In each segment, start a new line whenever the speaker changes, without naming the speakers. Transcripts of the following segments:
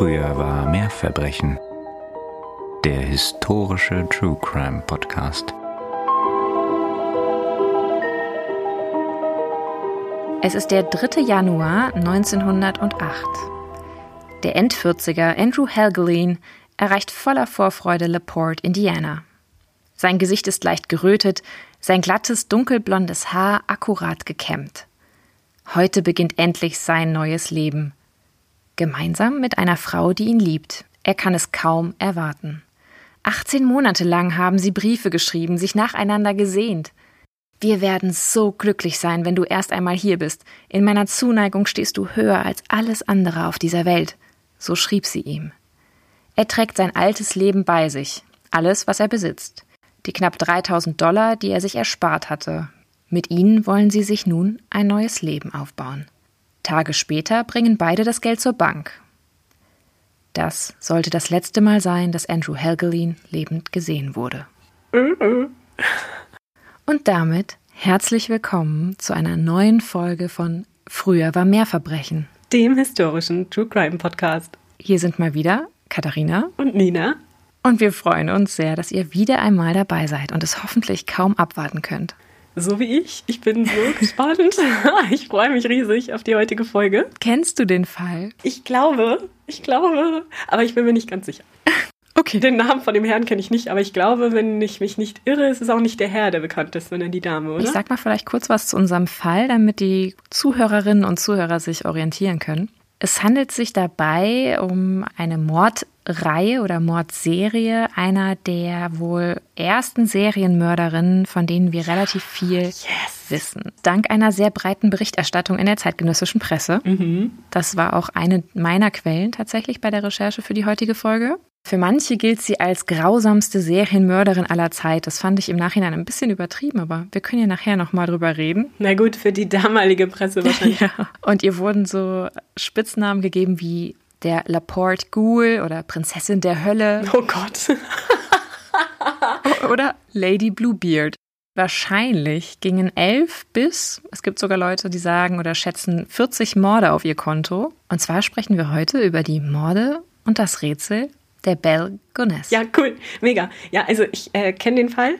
Früher war mehr Verbrechen. Der historische True Crime Podcast.
Es ist der 3. Januar 1908. Der Endvierziger Andrew Helgelien erreicht voller Vorfreude LaPorte, Indiana. Sein Gesicht ist leicht gerötet, sein glattes, dunkelblondes Haar akkurat gekämmt. Heute beginnt endlich sein neues Leben. Gemeinsam mit einer Frau, die ihn liebt. Er kann es kaum erwarten. 18 Monate lang haben sie Briefe geschrieben, sich nacheinander gesehnt. Wir werden so glücklich sein, wenn du erst einmal hier bist. In meiner Zuneigung stehst du höher als alles andere auf dieser Welt. So schrieb sie ihm. Er trägt sein altes Leben bei sich, alles, was er besitzt. Die knapp 3000 Dollar, die er sich erspart hatte. Mit ihnen wollen sie sich nun ein neues Leben aufbauen. Tage später bringen beide das Geld zur Bank. Das sollte das letzte Mal sein, dass Andrew Helgelien lebend gesehen wurde. Und damit herzlich willkommen zu einer neuen Folge von Früher war mehr Verbrechen,
dem historischen True Crime Podcast.
Hier sind mal wieder Katharina
und Nina.
Und wir freuen uns sehr, dass ihr wieder einmal dabei seid und es hoffentlich kaum abwarten könnt.
So wie ich. Ich bin so gespannt. Ich freue mich riesig auf die heutige Folge.
Kennst du den Fall?
Ich glaube, ich glaube, aber ich bin mir nicht ganz sicher.
Okay.
Den Namen von dem Herrn kenne ich nicht, aber ich glaube, wenn ich mich nicht irre, ist es auch nicht der Herr, der bekannt ist, sondern die Dame, oder?
Ich sag mal vielleicht kurz was zu unserem Fall, damit die Zuhörerinnen und Zuhörer sich orientieren können. Es handelt sich dabei um eine Mordreihe oder Mordserie einer der wohl ersten Serienmörderinnen, von denen wir relativ viel yes. wissen. Dank einer sehr breiten Berichterstattung in der zeitgenössischen Presse. Mhm. Das war auch eine meiner Quellen tatsächlich bei der Recherche für die heutige Folge. Für manche gilt sie als grausamste Serienmörderin aller Zeit. Das fand ich im Nachhinein ein bisschen übertrieben, aber wir können ja nachher nochmal drüber reden.
Na gut, für die damalige Presse wahrscheinlich. ja.
Und ihr wurden so Spitznamen gegeben wie der Laporte Ghoul oder Prinzessin der Hölle.
Oh Gott.
oder Lady Bluebeard. Wahrscheinlich gingen elf bis, es gibt sogar Leute, die sagen oder schätzen 40 Morde auf ihr Konto. Und zwar sprechen wir heute über die Morde und das Rätsel der Belle Gonesse.
Ja, cool. Mega. Ja, also ich äh, kenne den Fall,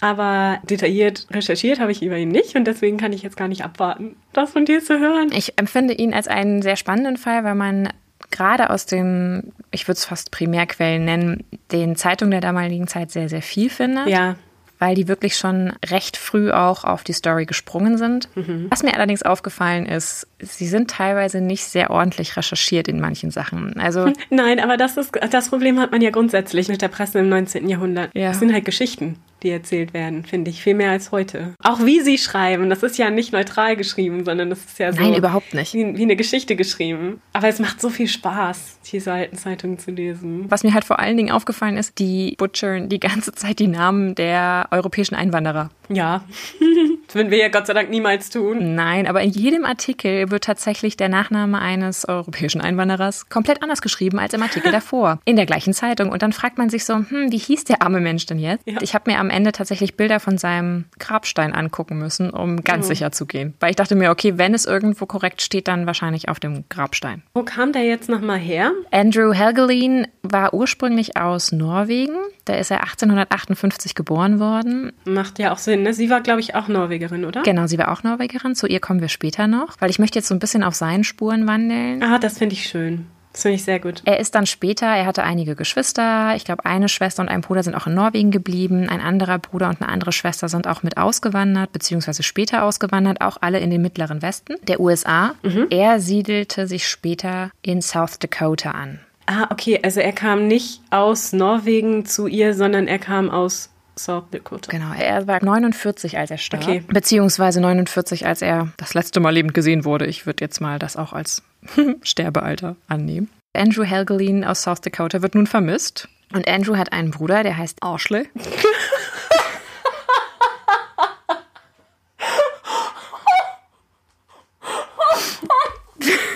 aber detailliert recherchiert habe ich über ihn nicht und deswegen kann ich jetzt gar nicht abwarten, das von dir zu hören.
Ich empfinde ihn als einen sehr spannenden Fall, weil man gerade aus den, ich würde es fast Primärquellen nennen, den Zeitungen der damaligen Zeit sehr, sehr viel findet.
Ja
weil die wirklich schon recht früh auch auf die Story gesprungen sind. Mhm. Was mir allerdings aufgefallen ist, sie sind teilweise nicht sehr ordentlich recherchiert in manchen Sachen. Also
Nein, aber das ist das Problem hat man ja grundsätzlich mit der Presse im 19. Jahrhundert. Ja. Das sind halt Geschichten die erzählt werden, finde ich, viel mehr als heute. Auch wie sie schreiben, das ist ja nicht neutral geschrieben, sondern das ist ja so.
Nein, überhaupt nicht.
Wie, wie eine Geschichte geschrieben. Aber es macht so viel Spaß, diese alten Zeitungen zu lesen.
Was mir halt vor allen Dingen aufgefallen ist, die butchern die ganze Zeit die Namen der europäischen Einwanderer.
Ja. das würden wir ja Gott sei Dank niemals tun.
Nein, aber in jedem Artikel wird tatsächlich der Nachname eines europäischen Einwanderers komplett anders geschrieben als im Artikel davor. In der gleichen Zeitung. Und dann fragt man sich so, hm, wie hieß der arme Mensch denn jetzt? Ja. Ich habe mir am Ende tatsächlich Bilder von seinem Grabstein angucken müssen, um ganz mhm. sicher zu gehen. Weil ich dachte mir, okay, wenn es irgendwo korrekt steht, dann wahrscheinlich auf dem Grabstein.
Wo kam der jetzt nochmal her?
Andrew Helgelien war ursprünglich aus Norwegen. Da ist er 1858 geboren worden.
Macht ja auch Sinn, ne? Sie war, glaube ich, auch Norwegerin, oder?
Genau, sie war auch Norwegerin. Zu ihr kommen wir später noch, weil ich möchte jetzt so ein bisschen auf seinen Spuren wandeln.
Ah, das finde ich schön. Das finde ich sehr gut.
Er ist dann später, er hatte einige Geschwister. Ich glaube, eine Schwester und ein Bruder sind auch in Norwegen geblieben. Ein anderer Bruder und eine andere Schwester sind auch mit ausgewandert, beziehungsweise später ausgewandert, auch alle in den mittleren Westen der USA. Mhm. Er siedelte sich später in South Dakota an.
Ah, okay. Also er kam nicht aus Norwegen zu ihr, sondern er kam aus South Dakota.
Genau, er war 49, als er starb. Okay. Beziehungsweise 49, als er das letzte Mal lebend gesehen wurde. Ich würde jetzt mal das auch als Sterbealter annehmen. Andrew Helgelien aus South Dakota wird nun vermisst. Und Andrew hat einen Bruder, der heißt Ashley.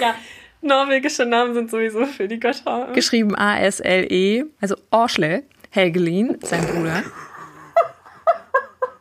ja, norwegische Namen sind sowieso für die Götter.
Geschrieben A-S-L-E, also Ashley Helgelien, sein Bruder.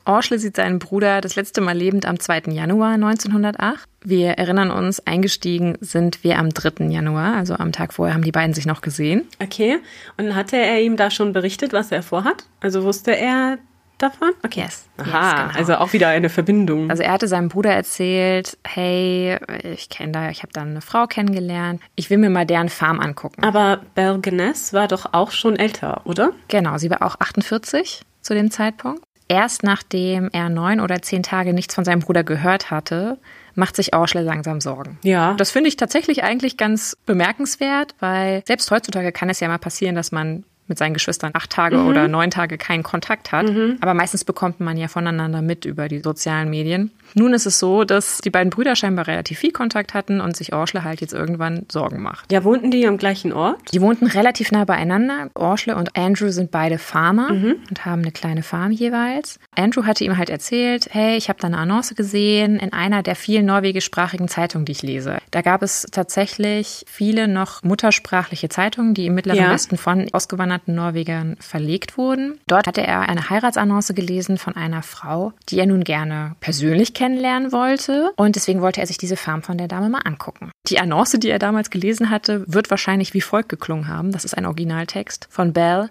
Orschle sieht seinen Bruder das letzte Mal lebend am 2. Januar 1908. Wir erinnern uns, eingestiegen sind wir am 3. Januar, also am Tag vorher haben die beiden sich noch gesehen.
Okay, und hatte er ihm da schon berichtet, was er vorhat? Also wusste er davon?
Okay. Yes.
Aha,
yes, genau.
also auch wieder eine Verbindung.
Also er hatte seinem Bruder erzählt, hey, ich kenne da, ich habe da eine Frau kennengelernt, ich will mir mal deren Farm angucken.
Aber Belgenes war doch auch schon älter, oder?
Genau, sie war auch 48 zu dem Zeitpunkt. Erst nachdem er neun oder zehn Tage nichts von seinem Bruder gehört hatte, macht sich Orschle langsam Sorgen.
Ja.
Das finde ich tatsächlich eigentlich ganz bemerkenswert, weil selbst heutzutage kann es ja mal passieren, dass man mit seinen Geschwistern acht Tage mhm. oder neun Tage keinen Kontakt hat. Mhm. Aber meistens bekommt man ja voneinander mit über die sozialen Medien. Nun ist es so, dass die beiden Brüder scheinbar relativ viel Kontakt hatten und sich Orschle halt jetzt irgendwann Sorgen macht.
Ja, wohnten die am gleichen Ort?
Die wohnten relativ nah beieinander. Orschle und Andrew sind beide Farmer mhm. und haben eine kleine Farm jeweils. Andrew hatte ihm halt erzählt, hey, ich habe da eine Annonce gesehen in einer der vielen norwegischsprachigen Zeitungen, die ich lese. Da gab es tatsächlich viele noch muttersprachliche Zeitungen, die im Mittleren ja. Westen von ausgewanderten Norwegern verlegt wurden. Dort hatte er eine Heiratsannonce gelesen von einer Frau, die er nun gerne persönlich kennenlernen wollte. Und deswegen wollte er sich diese Farm von der Dame mal angucken. Die Annonce, die er damals gelesen hatte, wird wahrscheinlich wie folgt geklungen haben. Das ist ein Originaltext von Bell.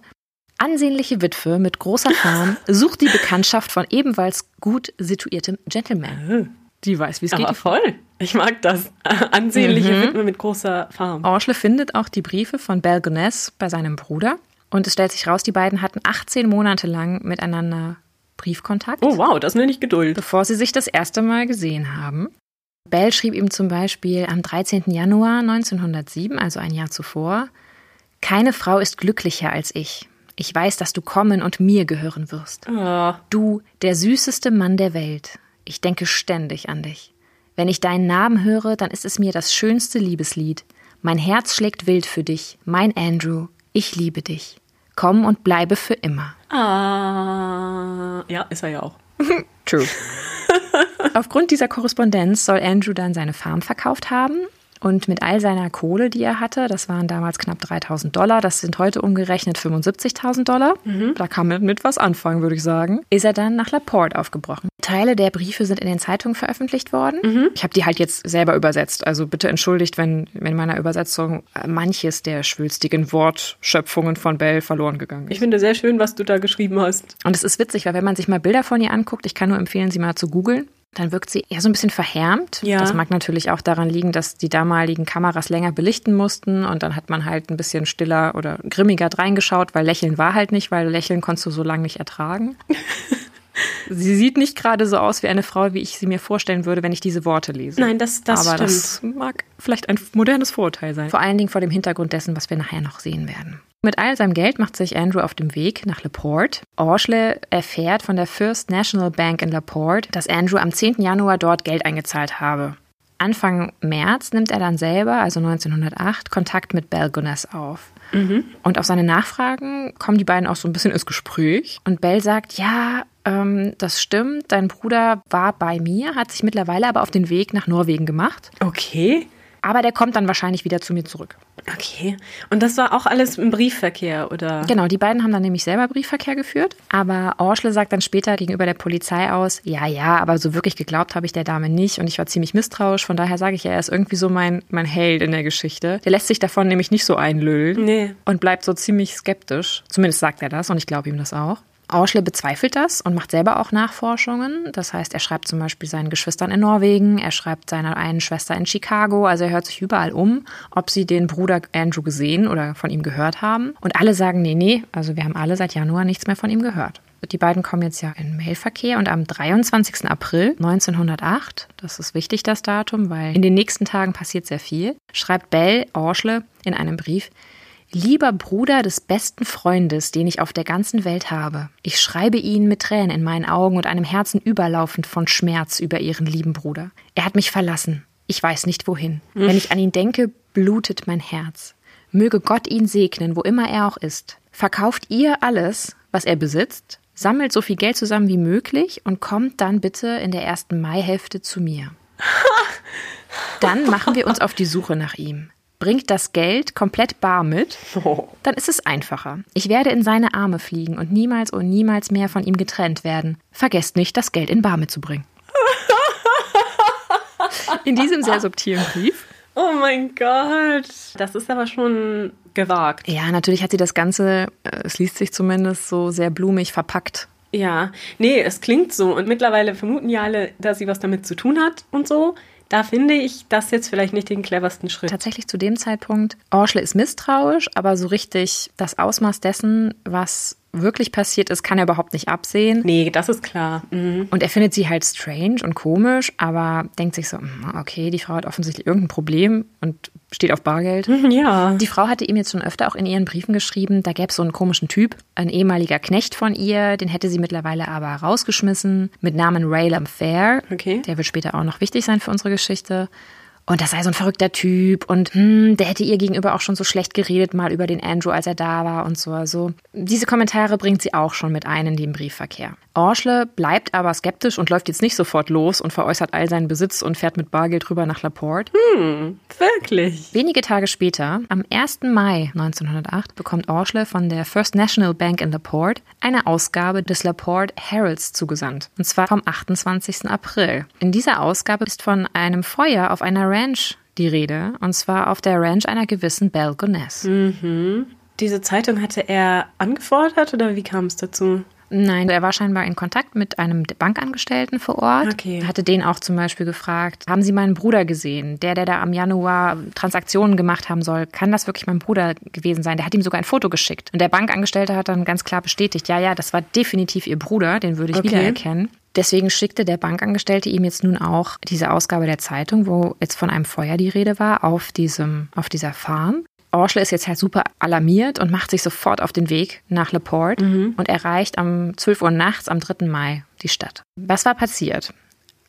Ansehnliche Witwe mit großer Farm sucht die Bekanntschaft von ebenfalls gut situiertem Gentleman. Die weiß, wie es geht.
Aber voll. Ich mag das. Ansehnliche mhm. Witwe mit großer Farm.
Orschle findet auch die Briefe von Bell Goness bei seinem Bruder. Und es stellt sich raus, die beiden hatten 18 Monate lang miteinander Briefkontakt.
Oh wow, das nenne ich Geduld.
Bevor sie sich das erste Mal gesehen haben. Bell schrieb ihm zum Beispiel am 13. Januar 1907, also ein Jahr zuvor, Keine Frau ist glücklicher als ich. Ich weiß, dass du kommen und mir gehören wirst.
Oh.
Du, der süßeste Mann der Welt. Ich denke ständig an dich. Wenn ich deinen Namen höre, dann ist es mir das schönste Liebeslied. Mein Herz schlägt wild für dich, mein Andrew. Ich liebe dich. Komm und bleibe für immer.
Ah, ja, ist er ja auch.
True. Aufgrund dieser Korrespondenz soll Andrew dann seine Farm verkauft haben und mit all seiner Kohle, die er hatte, das waren damals knapp 3000 Dollar, das sind heute umgerechnet 75.000 Dollar, mhm. da kann man mit was anfangen, würde ich sagen, ist er dann nach Laporte aufgebrochen. Teile der Briefe sind in den Zeitungen veröffentlicht worden. Mhm. Ich habe die halt jetzt selber übersetzt, also bitte entschuldigt, wenn in meiner Übersetzung manches der schwülstigen Wortschöpfungen von Bell verloren gegangen ist.
Ich finde sehr schön, was du da geschrieben hast.
Und es ist witzig, weil wenn man sich mal Bilder von ihr anguckt, ich kann nur empfehlen, sie mal zu googeln dann wirkt sie eher so ein bisschen verhärmt. Ja. Das mag natürlich auch daran liegen, dass die damaligen Kameras länger belichten mussten und dann hat man halt ein bisschen stiller oder grimmiger reingeschaut, weil Lächeln war halt nicht, weil Lächeln konntest du so lange nicht ertragen. sie sieht nicht gerade so aus wie eine Frau, wie ich sie mir vorstellen würde, wenn ich diese Worte lese.
Nein, das, das
Aber
stimmt.
das mag vielleicht ein modernes Vorurteil sein. Vor allen Dingen vor dem Hintergrund dessen, was wir nachher noch sehen werden. Mit all seinem Geld macht sich Andrew auf dem Weg nach LaPorte. Orschle erfährt von der First National Bank in LaPorte, dass Andrew am 10. Januar dort Geld eingezahlt habe. Anfang März nimmt er dann selber, also 1908, Kontakt mit Bell Gunness auf. Mhm. Und auf seine Nachfragen kommen die beiden auch so ein bisschen ins Gespräch. Und Bell sagt, ja, ähm, das stimmt, dein Bruder war bei mir, hat sich mittlerweile aber auf den Weg nach Norwegen gemacht.
Okay.
Aber der kommt dann wahrscheinlich wieder zu mir zurück.
Okay. Und das war auch alles im Briefverkehr, oder?
Genau, die beiden haben dann nämlich selber Briefverkehr geführt. Aber Orschle sagt dann später gegenüber der Polizei aus, ja, ja, aber so wirklich geglaubt habe ich der Dame nicht und ich war ziemlich misstrauisch. Von daher sage ich ja, er ist irgendwie so mein, mein Held in der Geschichte. Der lässt sich davon nämlich nicht so einlüllen
nee.
und bleibt so ziemlich skeptisch. Zumindest sagt er das und ich glaube ihm das auch. Auschle bezweifelt das und macht selber auch Nachforschungen. Das heißt, er schreibt zum Beispiel seinen Geschwistern in Norwegen, er schreibt seiner einen Schwester in Chicago. Also er hört sich überall um, ob sie den Bruder Andrew gesehen oder von ihm gehört haben. Und alle sagen, nee, nee, also wir haben alle seit Januar nichts mehr von ihm gehört. Die beiden kommen jetzt ja in Mailverkehr und am 23. April 1908, das ist wichtig, das Datum, weil in den nächsten Tagen passiert sehr viel, schreibt Bell Orschle in einem Brief, Lieber Bruder des besten Freundes, den ich auf der ganzen Welt habe, ich schreibe Ihnen mit Tränen in meinen Augen und einem Herzen überlaufend von Schmerz über Ihren lieben Bruder. Er hat mich verlassen. Ich weiß nicht wohin. Wenn ich an ihn denke, blutet mein Herz. Möge Gott ihn segnen, wo immer er auch ist. Verkauft ihr alles, was er besitzt, sammelt so viel Geld zusammen wie möglich und kommt dann bitte in der ersten Maihälfte zu mir. Dann machen wir uns auf die Suche nach ihm. Bringt das Geld komplett bar mit, oh. dann ist es einfacher. Ich werde in seine Arme fliegen und niemals und niemals mehr von ihm getrennt werden. Vergesst nicht, das Geld in bar mitzubringen. in diesem sehr subtilen Brief.
Oh mein Gott. Das ist aber schon gewagt.
Ja, natürlich hat sie das Ganze, äh, es liest sich zumindest so sehr blumig verpackt.
Ja, nee, es klingt so. Und mittlerweile vermuten ja alle, dass sie was damit zu tun hat und so. Da finde ich das jetzt vielleicht nicht den cleversten Schritt.
Tatsächlich zu dem Zeitpunkt, Orschle ist misstrauisch, aber so richtig das Ausmaß dessen, was wirklich passiert ist, kann er überhaupt nicht absehen.
Nee, das ist klar.
Mhm. Und er findet sie halt strange und komisch, aber denkt sich so, hm, okay, die Frau hat offensichtlich irgendein Problem und steht auf Bargeld.
Ja.
Die Frau hatte ihm jetzt schon öfter auch in ihren Briefen geschrieben, da gäbe es so einen komischen Typ, ein ehemaliger Knecht von ihr, den hätte sie mittlerweile aber rausgeschmissen, mit Namen Raylam Fair.
Okay.
Der wird später auch noch wichtig sein für unsere Geschichte. Und das sei so ein verrückter Typ und hm, der hätte ihr gegenüber auch schon so schlecht geredet, mal über den Andrew, als er da war und so. Also diese Kommentare bringt sie auch schon mit ein in den Briefverkehr. Orschle bleibt aber skeptisch und läuft jetzt nicht sofort los und veräußert all seinen Besitz und fährt mit Bargeld rüber nach Laporte.
Hm, wirklich?
Wenige Tage später, am 1. Mai 1908, bekommt Orschle von der First National Bank in Laporte eine Ausgabe des Laporte Heralds zugesandt. Und zwar vom 28. April. In dieser Ausgabe ist von einem Feuer auf einer Ranch die Rede. Und zwar auf der Ranch einer gewissen Belle Gonesse.
Mhm. Diese Zeitung hatte er angefordert oder wie kam es dazu?
Nein, er war scheinbar in Kontakt mit einem Bankangestellten vor Ort.
Okay.
Hatte den auch zum Beispiel gefragt, haben Sie meinen Bruder gesehen? Der, der da am Januar Transaktionen gemacht haben soll, kann das wirklich mein Bruder gewesen sein? Der hat ihm sogar ein Foto geschickt. Und der Bankangestellte hat dann ganz klar bestätigt, ja, ja, das war definitiv Ihr Bruder, den würde ich okay. wiedererkennen. Deswegen schickte der Bankangestellte ihm jetzt nun auch diese Ausgabe der Zeitung, wo jetzt von einem Feuer die Rede war, auf diesem, auf dieser Farm. Orschle ist jetzt halt super alarmiert und macht sich sofort auf den Weg nach Laporte mhm. und erreicht um 12 Uhr nachts am 3. Mai die Stadt. Was war passiert?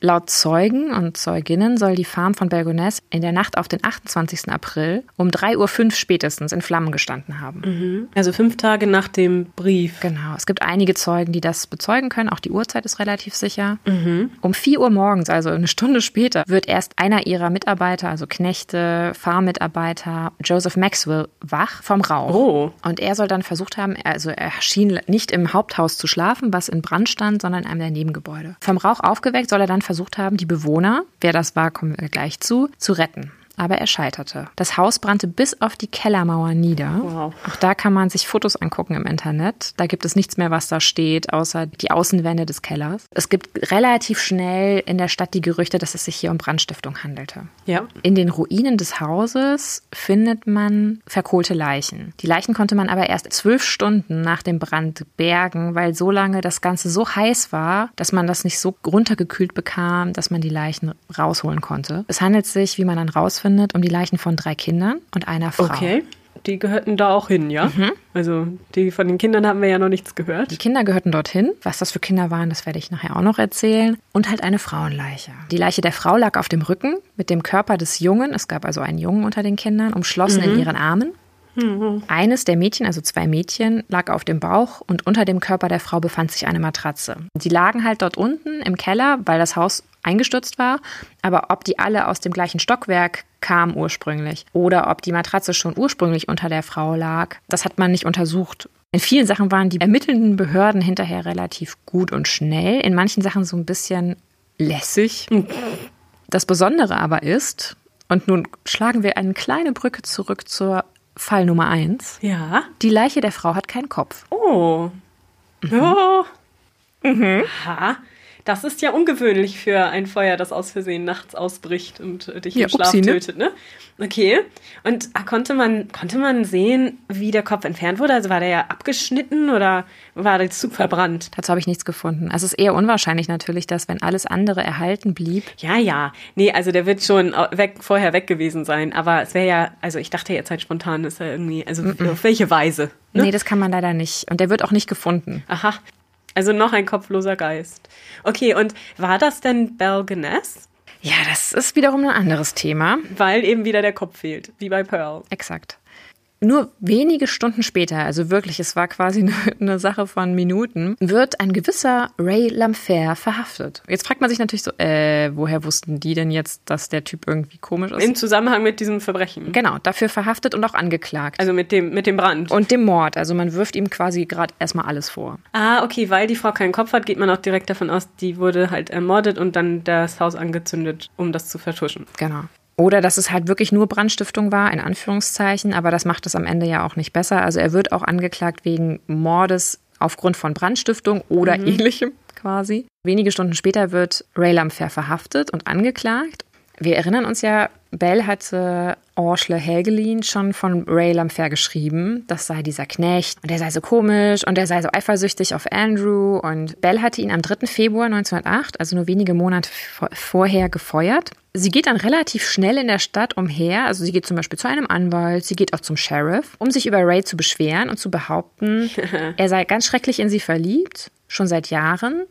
Laut Zeugen und Zeuginnen soll die Farm von Belgonesse in der Nacht auf den 28. April um 3.05 Uhr spätestens in Flammen gestanden haben.
Mhm. Also fünf Tage nach dem Brief.
Genau. Es gibt einige Zeugen, die das bezeugen können. Auch die Uhrzeit ist relativ sicher.
Mhm.
Um 4 Uhr morgens, also eine Stunde später, wird erst einer ihrer Mitarbeiter, also Knechte, Farmmitarbeiter, Joseph Maxwell, wach vom Rauch.
Oh.
Und er soll dann versucht haben, also er schien nicht im Haupthaus zu schlafen, was in Brand stand, sondern in einem der Nebengebäude. Vom Rauch aufgeweckt soll er dann versucht haben, die Bewohner, wer das war, kommen wir gleich zu, zu retten aber er scheiterte. Das Haus brannte bis auf die Kellermauer nieder.
Wow.
Auch da kann man sich Fotos angucken im Internet. Da gibt es nichts mehr, was da steht, außer die Außenwände des Kellers. Es gibt relativ schnell in der Stadt die Gerüchte, dass es sich hier um Brandstiftung handelte.
Ja.
In den Ruinen des Hauses findet man verkohlte Leichen. Die Leichen konnte man aber erst zwölf Stunden nach dem Brand bergen, weil so lange das Ganze so heiß war, dass man das nicht so runtergekühlt bekam, dass man die Leichen rausholen konnte. Es handelt sich, wie man dann rausfindet, findet, um die Leichen von drei Kindern und einer Frau.
Okay. Die gehörten da auch hin, ja?
Mhm.
Also die von den Kindern haben wir ja noch nichts gehört.
Die Kinder gehörten dorthin. Was das für Kinder waren, das werde ich nachher auch noch erzählen. Und halt eine Frauenleiche. Die Leiche der Frau lag auf dem Rücken mit dem Körper des Jungen. Es gab also einen Jungen unter den Kindern, umschlossen mhm. in ihren Armen.
Mhm.
Eines der Mädchen, also zwei Mädchen, lag auf dem Bauch und unter dem Körper der Frau befand sich eine Matratze. Die lagen halt dort unten im Keller, weil das Haus eingestürzt war. Aber ob die alle aus dem gleichen Stockwerk kamen ursprünglich oder ob die Matratze schon ursprünglich unter der Frau lag, das hat man nicht untersucht. In vielen Sachen waren die ermittelnden Behörden hinterher relativ gut und schnell, in manchen Sachen so ein bisschen lässig. Das Besondere aber ist, und nun schlagen wir eine kleine Brücke zurück zur Fall Nummer eins.
Ja.
Die Leiche der Frau hat keinen Kopf.
Oh.
Mhm.
Oh.
Mhm.
Ha. Das ist ja ungewöhnlich für ein Feuer, das aus Versehen nachts ausbricht und äh, dich
Ja,
im Schlaf
upsie, ne?
tötet, ne? Okay. Und ah, konnte man, konnte man sehen, wie der Kopf entfernt wurde? Also war der ja abgeschnitten oder war der Zug verbrannt?
Dazu habe ich nichts gefunden. Also es ist eher unwahrscheinlich natürlich, dass wenn alles andere erhalten blieb,
Ja, ja. Nee, also der wird schon au- weg, vorher weg gewesen sein. Aber es wäre ja, also ich dachte jetzt halt spontan, ist er irgendwie, also auf welche Weise? Ne?
nee, das kann man leider nicht. Und der wird auch nicht gefunden.
Aha. Also noch ein kopfloser Geist. Okay, und war das denn Belgeness?
Ja, das ist wiederum ein anderes Thema.
Weil eben wieder der Kopf fehlt, wie bei Pearl.
Exakt. Nur wenige Stunden später, also wirklich, es war quasi eine, eine Sache von Minuten, wird ein gewisser Ray Lamfair verhaftet. Jetzt fragt man sich natürlich so, äh, woher wussten die denn jetzt, dass der Typ irgendwie komisch ist?
Im Zusammenhang mit diesem Verbrechen.
Genau, dafür verhaftet und auch angeklagt.
Also mit dem, mit dem Brand.
Und dem Mord. Also man wirft ihm quasi gerade erstmal alles vor.
Ah, okay, weil die Frau keinen Kopf hat, geht man auch direkt davon aus, die wurde halt ermordet und dann das Haus angezündet, um das zu vertuschen.
Genau. Oder dass es halt wirklich nur Brandstiftung war, in Anführungszeichen, aber das macht es am Ende ja auch nicht besser. Also er wird auch angeklagt wegen Mordes aufgrund von Brandstiftung oder mhm. ähnlichem quasi. Wenige Stunden später wird Ray Lamfair verhaftet und angeklagt. Wir erinnern uns ja, Bell hatte Orschle Helgelin schon von Ray Lamfair geschrieben, das sei dieser Knecht und der sei so komisch und der sei so eifersüchtig auf Andrew und Bell hatte ihn am 3. Februar 1908, also nur wenige Monate vorher, gefeuert. Sie geht dann relativ schnell in der Stadt umher, also sie geht zum Beispiel zu einem Anwalt, sie geht auch zum Sheriff, um sich über Ray zu beschweren und zu behaupten, er sei ganz schrecklich in sie verliebt, schon seit Jahren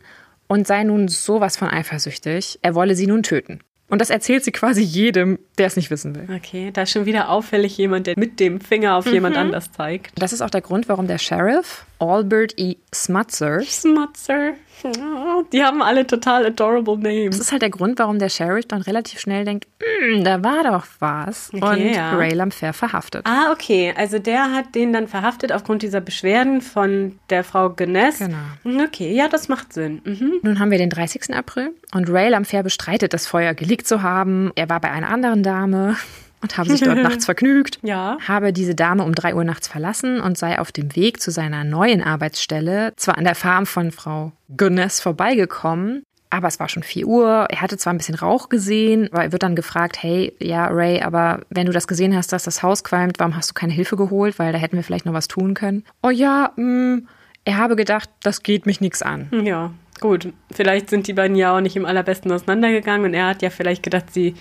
und sei nun sowas von eifersüchtig, er wolle sie nun töten. Und das erzählt sie quasi jedem, der es nicht wissen will.
Okay, da ist schon wieder auffällig jemand, der mit dem Finger auf mhm. jemand anders zeigt.
Das ist auch der Grund, warum der Sheriff Albert E. Smutzer.
Smutzer. die haben alle total adorable names.
Das ist halt der Grund, warum der Sheriff dann relativ schnell denkt, hm, da war doch was. Okay, und ja. Ray Lamfair verhaftet.
Ah, okay. Also der hat den dann verhaftet aufgrund dieser Beschwerden von der Frau Guinness. Genau. Okay, ja, das macht Sinn. Mhm.
Nun haben wir den 30. April und Ray Lamfair bestreitet, das Feuer gelegt zu haben. Er war bei einer anderen Dame und habe sich dort nachts vergnügt.
Ja.
Habe diese Dame um drei Uhr nachts verlassen und sei auf dem Weg zu seiner neuen Arbeitsstelle zwar an der Farm von Frau Gunness vorbeigekommen, aber es war schon 4 Uhr. Er hatte zwar ein bisschen Rauch gesehen, aber er wird dann gefragt, hey, ja, Ray, aber wenn du das gesehen hast, dass das Haus qualmt, warum hast du keine Hilfe geholt? Weil da hätten wir vielleicht noch was tun können. Oh ja, mh, mm, er habe gedacht, das geht mich nichts an.
Ja, gut. Vielleicht sind die beiden ja auch nicht im allerbesten auseinandergegangen und er hat ja vielleicht gedacht, sie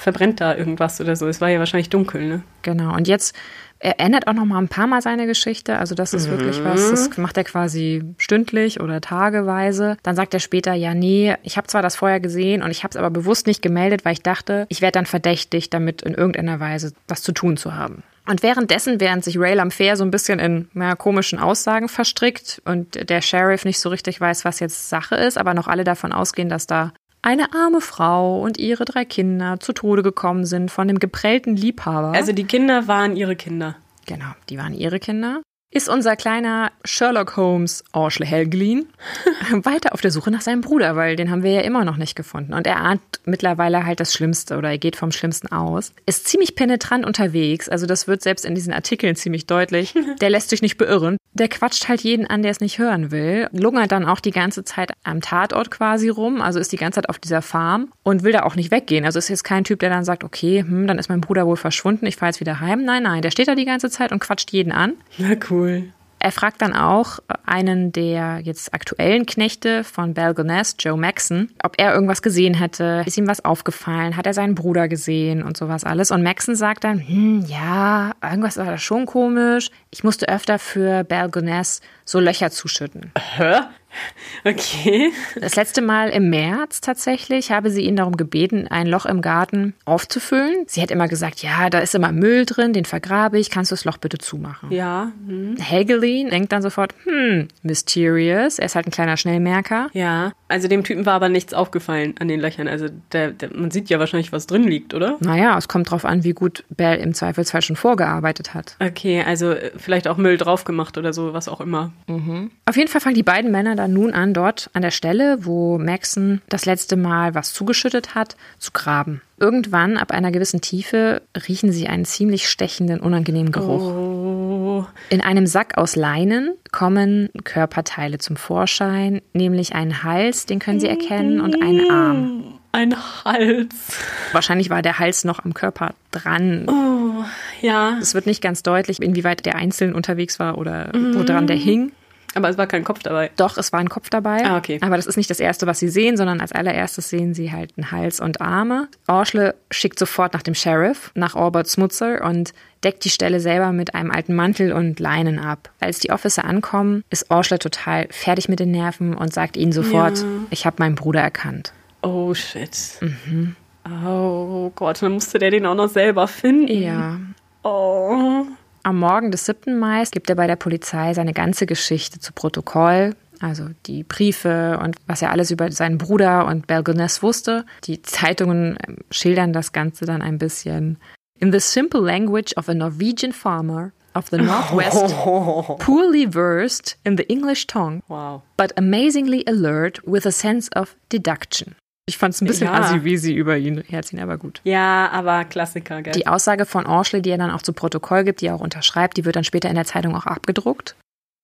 verbrennt da irgendwas oder so. Es war ja wahrscheinlich dunkel, ne?
Genau. Und jetzt, er ändert auch noch mal ein paar Mal seine Geschichte. Also das ist mhm. wirklich was, das macht er quasi stündlich oder tageweise. Dann sagt er später, ja, nee, ich habe zwar das Feuer gesehen und ich habe es aber bewusst nicht gemeldet, weil ich dachte, ich werde dann verdächtig, damit in irgendeiner Weise was zu tun zu haben. Und währenddessen, während sich Ray Lamfair so ein bisschen in ja, komischen Aussagen verstrickt und der Sheriff nicht so richtig weiß, was jetzt Sache ist, aber noch alle davon ausgehen, dass da eine arme Frau und ihre drei Kinder zu Tode gekommen sind von dem geprellten Liebhaber.
Also die Kinder waren ihre Kinder.
Genau, die waren ihre Kinder ist unser kleiner Sherlock Holmes Orschle Helglin weiter auf der Suche nach seinem Bruder, weil den haben wir ja immer noch nicht gefunden. Und er ahnt mittlerweile halt das Schlimmste oder er geht vom Schlimmsten aus. Ist ziemlich penetrant unterwegs, also das wird selbst in diesen Artikeln ziemlich deutlich. Der lässt sich nicht beirren. Der quatscht halt jeden an, der es nicht hören will. Lungert dann auch die ganze Zeit am Tatort quasi rum, also ist die ganze Zeit auf dieser Farm und will da auch nicht weggehen. Also ist jetzt kein Typ, der dann sagt, okay, hm, dann ist mein Bruder wohl verschwunden, ich fahre jetzt wieder heim. Nein, nein, der steht da die ganze Zeit und quatscht jeden an.
Na cool cool.
Er fragt dann auch einen der jetzt aktuellen Knechte von Balgoness, Joe Maxon, ob er irgendwas gesehen hätte. Ist ihm was aufgefallen? Hat er seinen Bruder gesehen und sowas alles? Und Maxon sagt dann, hm, ja, irgendwas war da schon komisch. Ich musste öfter für Balgoness so Löcher zuschütten.
Hä? Okay.
Das letzte Mal im März tatsächlich habe sie ihn darum gebeten, ein Loch im Garten aufzufüllen. Sie hat immer gesagt, ja, da ist immer Müll drin, den vergrabe ich, kannst du das Loch bitte zumachen?
Ja. Hm.
Helgelin denkt dann sofort, hm, mysterious. Er ist halt ein kleiner Schnellmerker.
Ja, also dem Typen war aber nichts aufgefallen an den Löchern. Also der, der, man sieht ja wahrscheinlich, was drin liegt, oder?
Naja, es kommt drauf an, wie gut Bell im Zweifelsfall schon vorgearbeitet hat.
Okay, also äh, vielleicht auch Müll drauf gemacht oder so, was auch immer.
Mhm. Auf jeden Fall fangen die beiden Männer dann nun an, dort an der Stelle, wo Maxon das letzte Mal was zugeschüttet hat, zu graben. Irgendwann, ab einer gewissen Tiefe, riechen sie einen ziemlich stechenden, unangenehmen Geruch. Oh. In einem Sack aus Leinen kommen Körperteile zum Vorschein, nämlich einen Hals, den können sie erkennen, und einen Arm.
Ein Hals.
Wahrscheinlich war der Hals noch am Körper dran.
Oh, ja.
Es wird nicht ganz deutlich, inwieweit der einzeln unterwegs war oder mhm. woran der hing.
Aber es war kein Kopf dabei.
Doch, es war ein Kopf dabei.
Ah, okay.
Aber das ist nicht das Erste, was sie sehen, sondern als allererstes sehen sie halt einen Hals und Arme. Orschle schickt sofort nach dem Sheriff, nach Albert Smutzer und deckt die Stelle selber mit einem alten Mantel und Leinen ab. Als die Officer ankommen, ist Orschle total fertig mit den Nerven und sagt ihnen sofort, ja. ich habe meinen Bruder erkannt.
Oh shit. Mhm. Oh Gott, dann musste der den auch noch selber finden.
Ja.
Oh.
Am Morgen des 7. Mai gibt er bei der Polizei seine ganze Geschichte zu Protokoll. Also die Briefe und was er alles über seinen Bruder und Belgoness wusste. Die Zeitungen ähm, schildern das Ganze dann ein bisschen. In the simple language of a Norwegian farmer of the Northwest, poorly versed in the English tongue,
Wow.
but amazingly alert with a sense of deduction. Ich fand es ein bisschen
Ja.
assi, wie sie über ihn herziehen, aber gut.
Ja, aber Klassiker, gell?
Die Aussage von Orschle, die er dann auch zu Protokoll gibt, die er auch unterschreibt, die wird dann später in der Zeitung auch abgedruckt.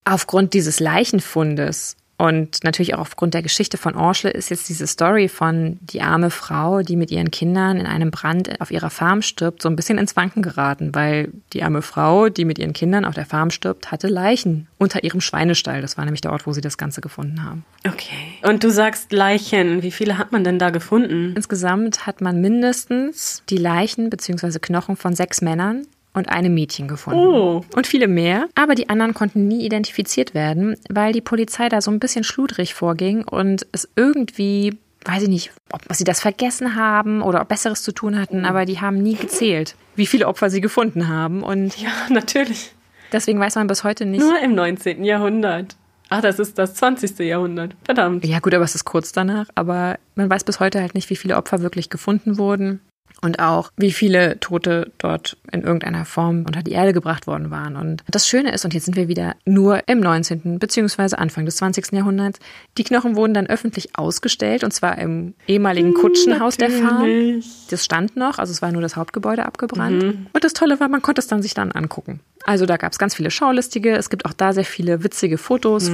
Aufgrund dieses Leichenfundes und natürlich auch aufgrund der Geschichte von Orschle ist jetzt diese Story von die arme Frau, die mit ihren Kindern in einem Brand auf ihrer Farm stirbt, so ein bisschen ins Wanken geraten, weil die arme Frau, die mit ihren Kindern auf der Farm stirbt, hatte Leichen unter ihrem Schweinestall. Das war nämlich der Ort, wo sie das Ganze gefunden haben.
Okay. Und du sagst Leichen. Wie viele hat man denn da gefunden?
Insgesamt hat man mindestens die Leichen bzw. Knochen von sechs Männern und einem Mädchen gefunden.
Oh.
Und viele mehr. Aber die anderen konnten nie identifiziert werden, weil die Polizei da so ein bisschen schludrig vorging und es irgendwie, weiß ich nicht, ob sie das vergessen haben oder ob Besseres zu tun hatten, aber die haben nie gezählt, wie viele Opfer sie gefunden haben. Und
Ja, natürlich.
deswegen weiß man bis heute nicht.
Nur im 19. Jahrhundert. Ach, das ist das 20. Jahrhundert. Verdammt.
Ja, gut, aber es ist kurz danach. Aber man weiß bis heute halt nicht, wie viele Opfer wirklich gefunden wurden. Und auch, wie viele Tote dort in irgendeiner Form unter die Erde gebracht worden waren. Und das Schöne ist, und jetzt sind wir wieder nur im 19. beziehungsweise Anfang des 20. Jahrhunderts, die Knochen wurden dann öffentlich ausgestellt, und zwar im ehemaligen Kutschenhaus der Farm.
Natürlich.
Das stand noch, also es war nur das Hauptgebäude abgebrannt. Und das Tolle war, man konnte es dann sich dann angucken. Also da gab es ganz viele Schaulistige, es gibt auch da sehr viele witzige Fotos.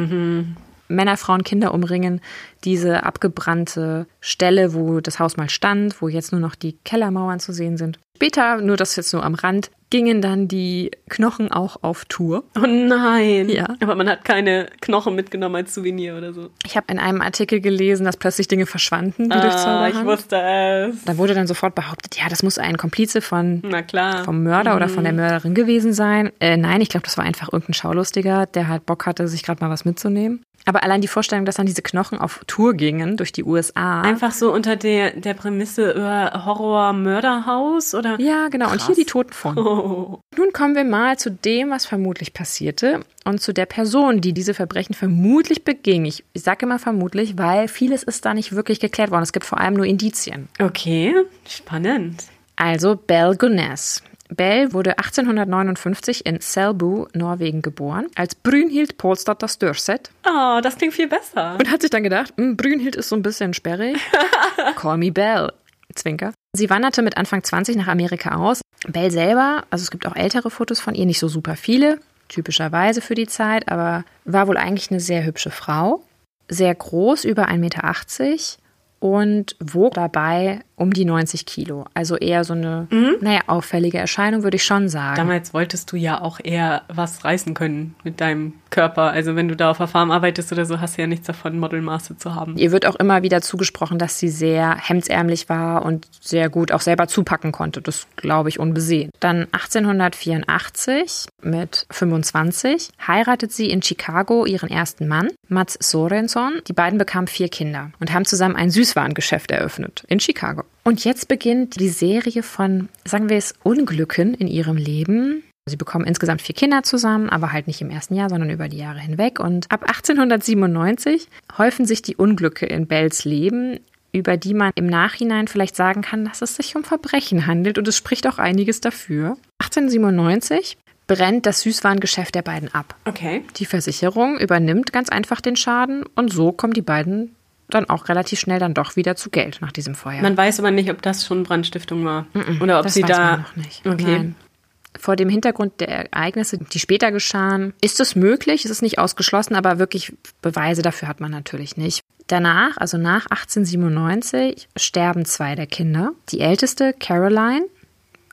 Männer, Frauen, Kinder umringen diese abgebrannte Stelle, wo das Haus mal stand, wo jetzt nur noch die Kellermauern zu sehen sind. Später, nur das jetzt nur am Rand, gingen dann die Knochen auch auf Tour.
Oh nein.
Ja.
Aber man hat keine Knochen mitgenommen als Souvenir oder so.
Ich habe in einem Artikel gelesen, dass plötzlich Dinge verschwanden, durch
Ah, ich
Zauberhand.
wusste es.
Da wurde dann sofort behauptet, ja, das muss ein Komplize von
Na klar.
vom Mörder oder von der Mörderin gewesen sein. Äh, nein, ich glaube, das war einfach irgendein Schaulustiger, der halt Bock hatte, sich gerade mal was mitzunehmen. Aber allein die Vorstellung, dass dann diese Knochen auf Tour gingen durch die USA.
Einfach so unter der, der Prämisse über Horror-Mörderhaus oder?
ja, genau. Und hier die Toten von.
Oh.
Nun kommen wir mal zu dem, was vermutlich passierte und zu der Person, die diese Verbrechen vermutlich beging. Ich, ich sage immer vermutlich, weil vieles ist da nicht wirklich geklärt worden. Es gibt vor allem nur Indizien.
Okay, spannend.
Also Bell Gunness. Bell wurde 1859 in Selbu, Norwegen, geboren, als Brynhild Polstadter Størset
Oh, das klingt viel besser.
und hat sich dann gedacht, "Hm, Brynhild ist so ein bisschen sperrig. Call me Bell. Zwinker. Sie wanderte mit Anfang 20 nach Amerika aus. Bell selber, also es gibt auch ältere Fotos von ihr, nicht so super viele, typischerweise für die Zeit, aber war wohl eigentlich eine sehr hübsche Frau. Sehr groß, über 1,80 Meter und wog dabei um die 90 Kilo. Also eher so eine, naja, auffällige Erscheinung, würde ich schon sagen.
Damals wolltest du ja auch eher was reißen können mit deinem Körper. Also wenn du da auf der Farm arbeitest oder so, hast du ja nichts davon, Modelmaße zu haben.
Ihr wird auch immer wieder zugesprochen, dass sie sehr hemdsärmlich war und sehr gut auch selber zupacken konnte. Das glaube ich unbesehen. Dann 1884 mit 25 heiratet sie in Chicago ihren ersten Mann, Mats Sorenson. Die beiden bekamen vier Kinder und haben zusammen ein Süßwarengeschäft eröffnet in Chicago. Und jetzt beginnt die Serie von, sagen wir es, Unglücken in ihrem Leben. Sie bekommen insgesamt vier Kinder zusammen, aber halt nicht im ersten Jahr, sondern über die Jahre hinweg. Und ab 1897 häufen sich die Unglücke in Bells Leben, über die man im Nachhinein vielleicht sagen kann, dass es sich um Verbrechen handelt. Und es spricht auch einiges dafür. 1897 brennt das Süßwarengeschäft der beiden ab.
Okay.
Die Versicherung übernimmt ganz einfach den Schaden und so kommen die beiden dann auch relativ schnell dann doch wieder zu Geld nach diesem Feuer.
Man weiß aber nicht, ob das schon Brandstiftung war. Oder ob
das
sie
weiß
da.
man noch nicht.
Okay.
Nein. Vor dem Hintergrund der Ereignisse, die später geschahen, ist es möglich, es ist nicht ausgeschlossen, aber wirklich Beweise dafür hat man natürlich nicht. Danach, also nach 1897, sterben zwei der Kinder. Die älteste, Caroline,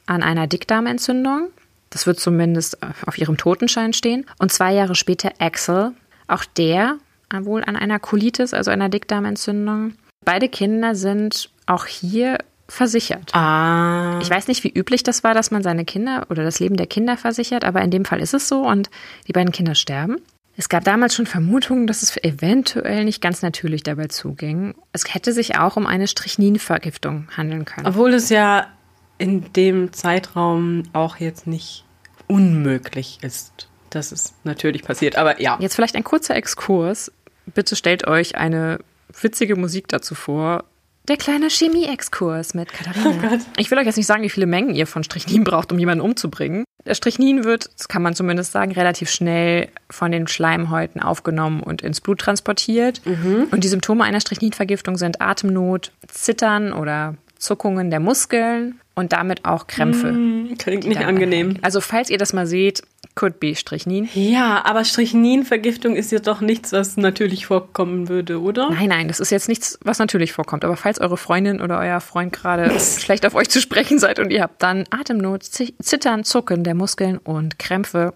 an einer Dickdarmentzündung. Das wird zumindest auf ihrem Totenschein stehen. Und zwei Jahre später Axel, auch der wohl an einer Colitis, also einer Dickdarmentzündung. Beide Kinder sind auch hier versichert.
Ah.
Ich weiß nicht, wie üblich das war, dass man seine Kinder oder das Leben der Kinder versichert, aber in dem Fall ist es so und die beiden Kinder sterben. Es gab damals schon Vermutungen, dass es eventuell nicht ganz natürlich dabei zuging. Es hätte sich auch um eine Strychninvergiftung handeln können.
Obwohl es ja in dem Zeitraum auch jetzt nicht unmöglich ist, dass es natürlich passiert. Aber ja.
Jetzt vielleicht ein kurzer Exkurs. Bitte stellt euch eine witzige Musik dazu vor. Der kleine Chemie-Exkurs mit Katharina. Oh ich will euch jetzt nicht sagen, wie viele Mengen ihr von Strychnin braucht, um jemanden umzubringen. Der Strychnin wird, das kann man zumindest sagen, relativ schnell von den Schleimhäuten aufgenommen und ins Blut transportiert. Mhm. Und die Symptome einer Strychninvergiftung sind Atemnot, Zittern oder Zuckungen der Muskeln und damit auch Krämpfe.
Mm, klingt nicht angenehm.
Also falls ihr das mal seht, could be Strychnin.
Ja, aber Strychninvergiftung ist ja doch nichts, was natürlich vorkommen würde, oder?
Nein, nein, das ist jetzt nichts, was natürlich vorkommt. Aber falls eure Freundin oder euer Freund gerade schlecht auf euch zu sprechen seid und ihr habt dann Atemnot, Zittern, Zucken der Muskeln und Krämpfe,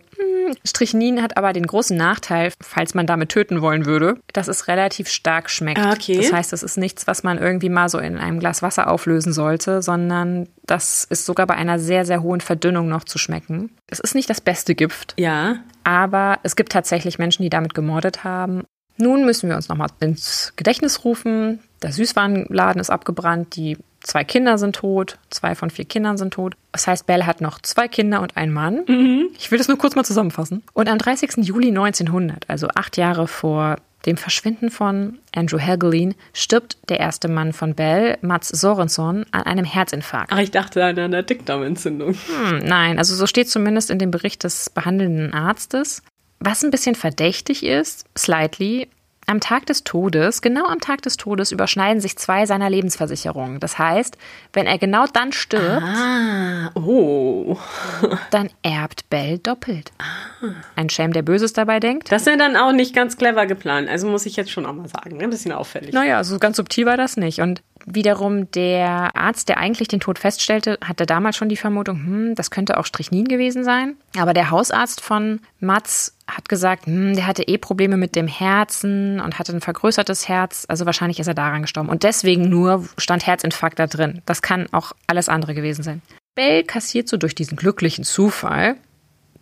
Strychnin hat aber den großen Nachteil, falls man damit töten wollen würde, dass es relativ stark schmeckt.
Ah, okay.
Das heißt, es ist nichts, was man irgendwie mal so in einem Glas Wasser auflösen sollte, sondern das ist sogar bei einer sehr, sehr hohen Verdünnung noch zu schmecken. Es ist nicht das beste Gift.
Ja.
Aber es gibt tatsächlich Menschen, die damit gemordet haben. Nun müssen wir uns nochmal ins Gedächtnis rufen. Der Süßwarenladen ist abgebrannt, die Zwei Kinder sind tot, zwei von vier Kindern sind tot. Das heißt, Belle hat noch zwei Kinder und einen Mann. Mhm. Ich will das nur kurz mal zusammenfassen. Und am 30. Juli 1900, also acht Jahre vor dem Verschwinden von Andrew Helgelin, stirbt der erste Mann von Bell, Mats Sorenson, an einem Herzinfarkt.
Ach, ich dachte an einer Dickdarmentzündung.
Hm, nein, also so steht zumindest in dem Bericht des behandelnden Arztes. Was ein bisschen verdächtig ist, slightly, am Tag des Todes, genau am Tag des Todes, überschneiden sich zwei seiner Lebensversicherungen. Das heißt, wenn er genau dann stirbt,
ah, oh.
dann erbt Bell doppelt. Ah. Ein Schelm, der Böses dabei denkt.
Das ist ja dann auch nicht ganz clever geplant. Also muss ich jetzt schon auch mal sagen. Ein bisschen auffällig.
Naja, so ganz subtil war das nicht. Und wiederum der Arzt, der eigentlich den Tod feststellte, hatte damals schon die Vermutung, hm, das könnte auch Strychnin gewesen sein. Aber der Hausarzt von Mats hat gesagt, hm, der hatte eh Probleme mit dem Herzen und hatte ein vergrößertes Herz. Also wahrscheinlich ist er daran gestorben. Und deswegen nur stand Herzinfarkt da drin. Das kann auch alles andere gewesen sein. Bell kassiert so durch diesen glücklichen Zufall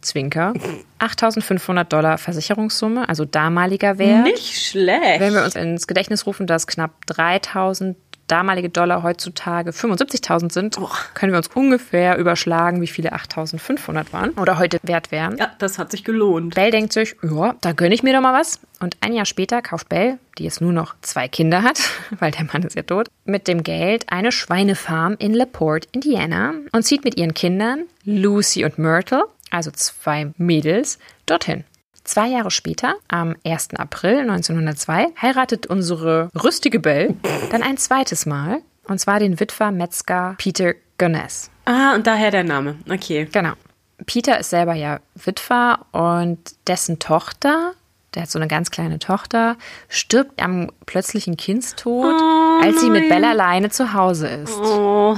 Zwinker, 8500 Dollar Versicherungssumme, also damaliger Wert.
Nicht schlecht.
Wenn wir uns ins Gedächtnis rufen, dass knapp 3000 damalige Dollar heutzutage 75.000 sind, oh. können wir uns ungefähr überschlagen, wie viele 8.500 waren oder heute wert wären.
Ja, das hat sich gelohnt.
Bell denkt sich, ja, da gönne ich mir doch mal was. Und ein Jahr später kauft Bell, die jetzt nur noch zwei Kinder hat, weil der Mann ist ja tot, mit dem Geld eine Schweinefarm in LaPorte, Indiana und zieht mit ihren Kindern, Lucy und Myrtle, also zwei Mädels, dorthin. Zwei Jahre später, am 1. April 1902, heiratet unsere rüstige Belle dann ein zweites Mal, und zwar den Witwer Metzger Peter Gunness.
Ah, und daher der Name. Okay.
Genau. Peter ist selber ja Witwer und dessen Tochter, der hat so eine ganz kleine Tochter, stirbt am plötzlichen Kindstod, oh, als sie mit Belle alleine zu Hause ist.
Oh.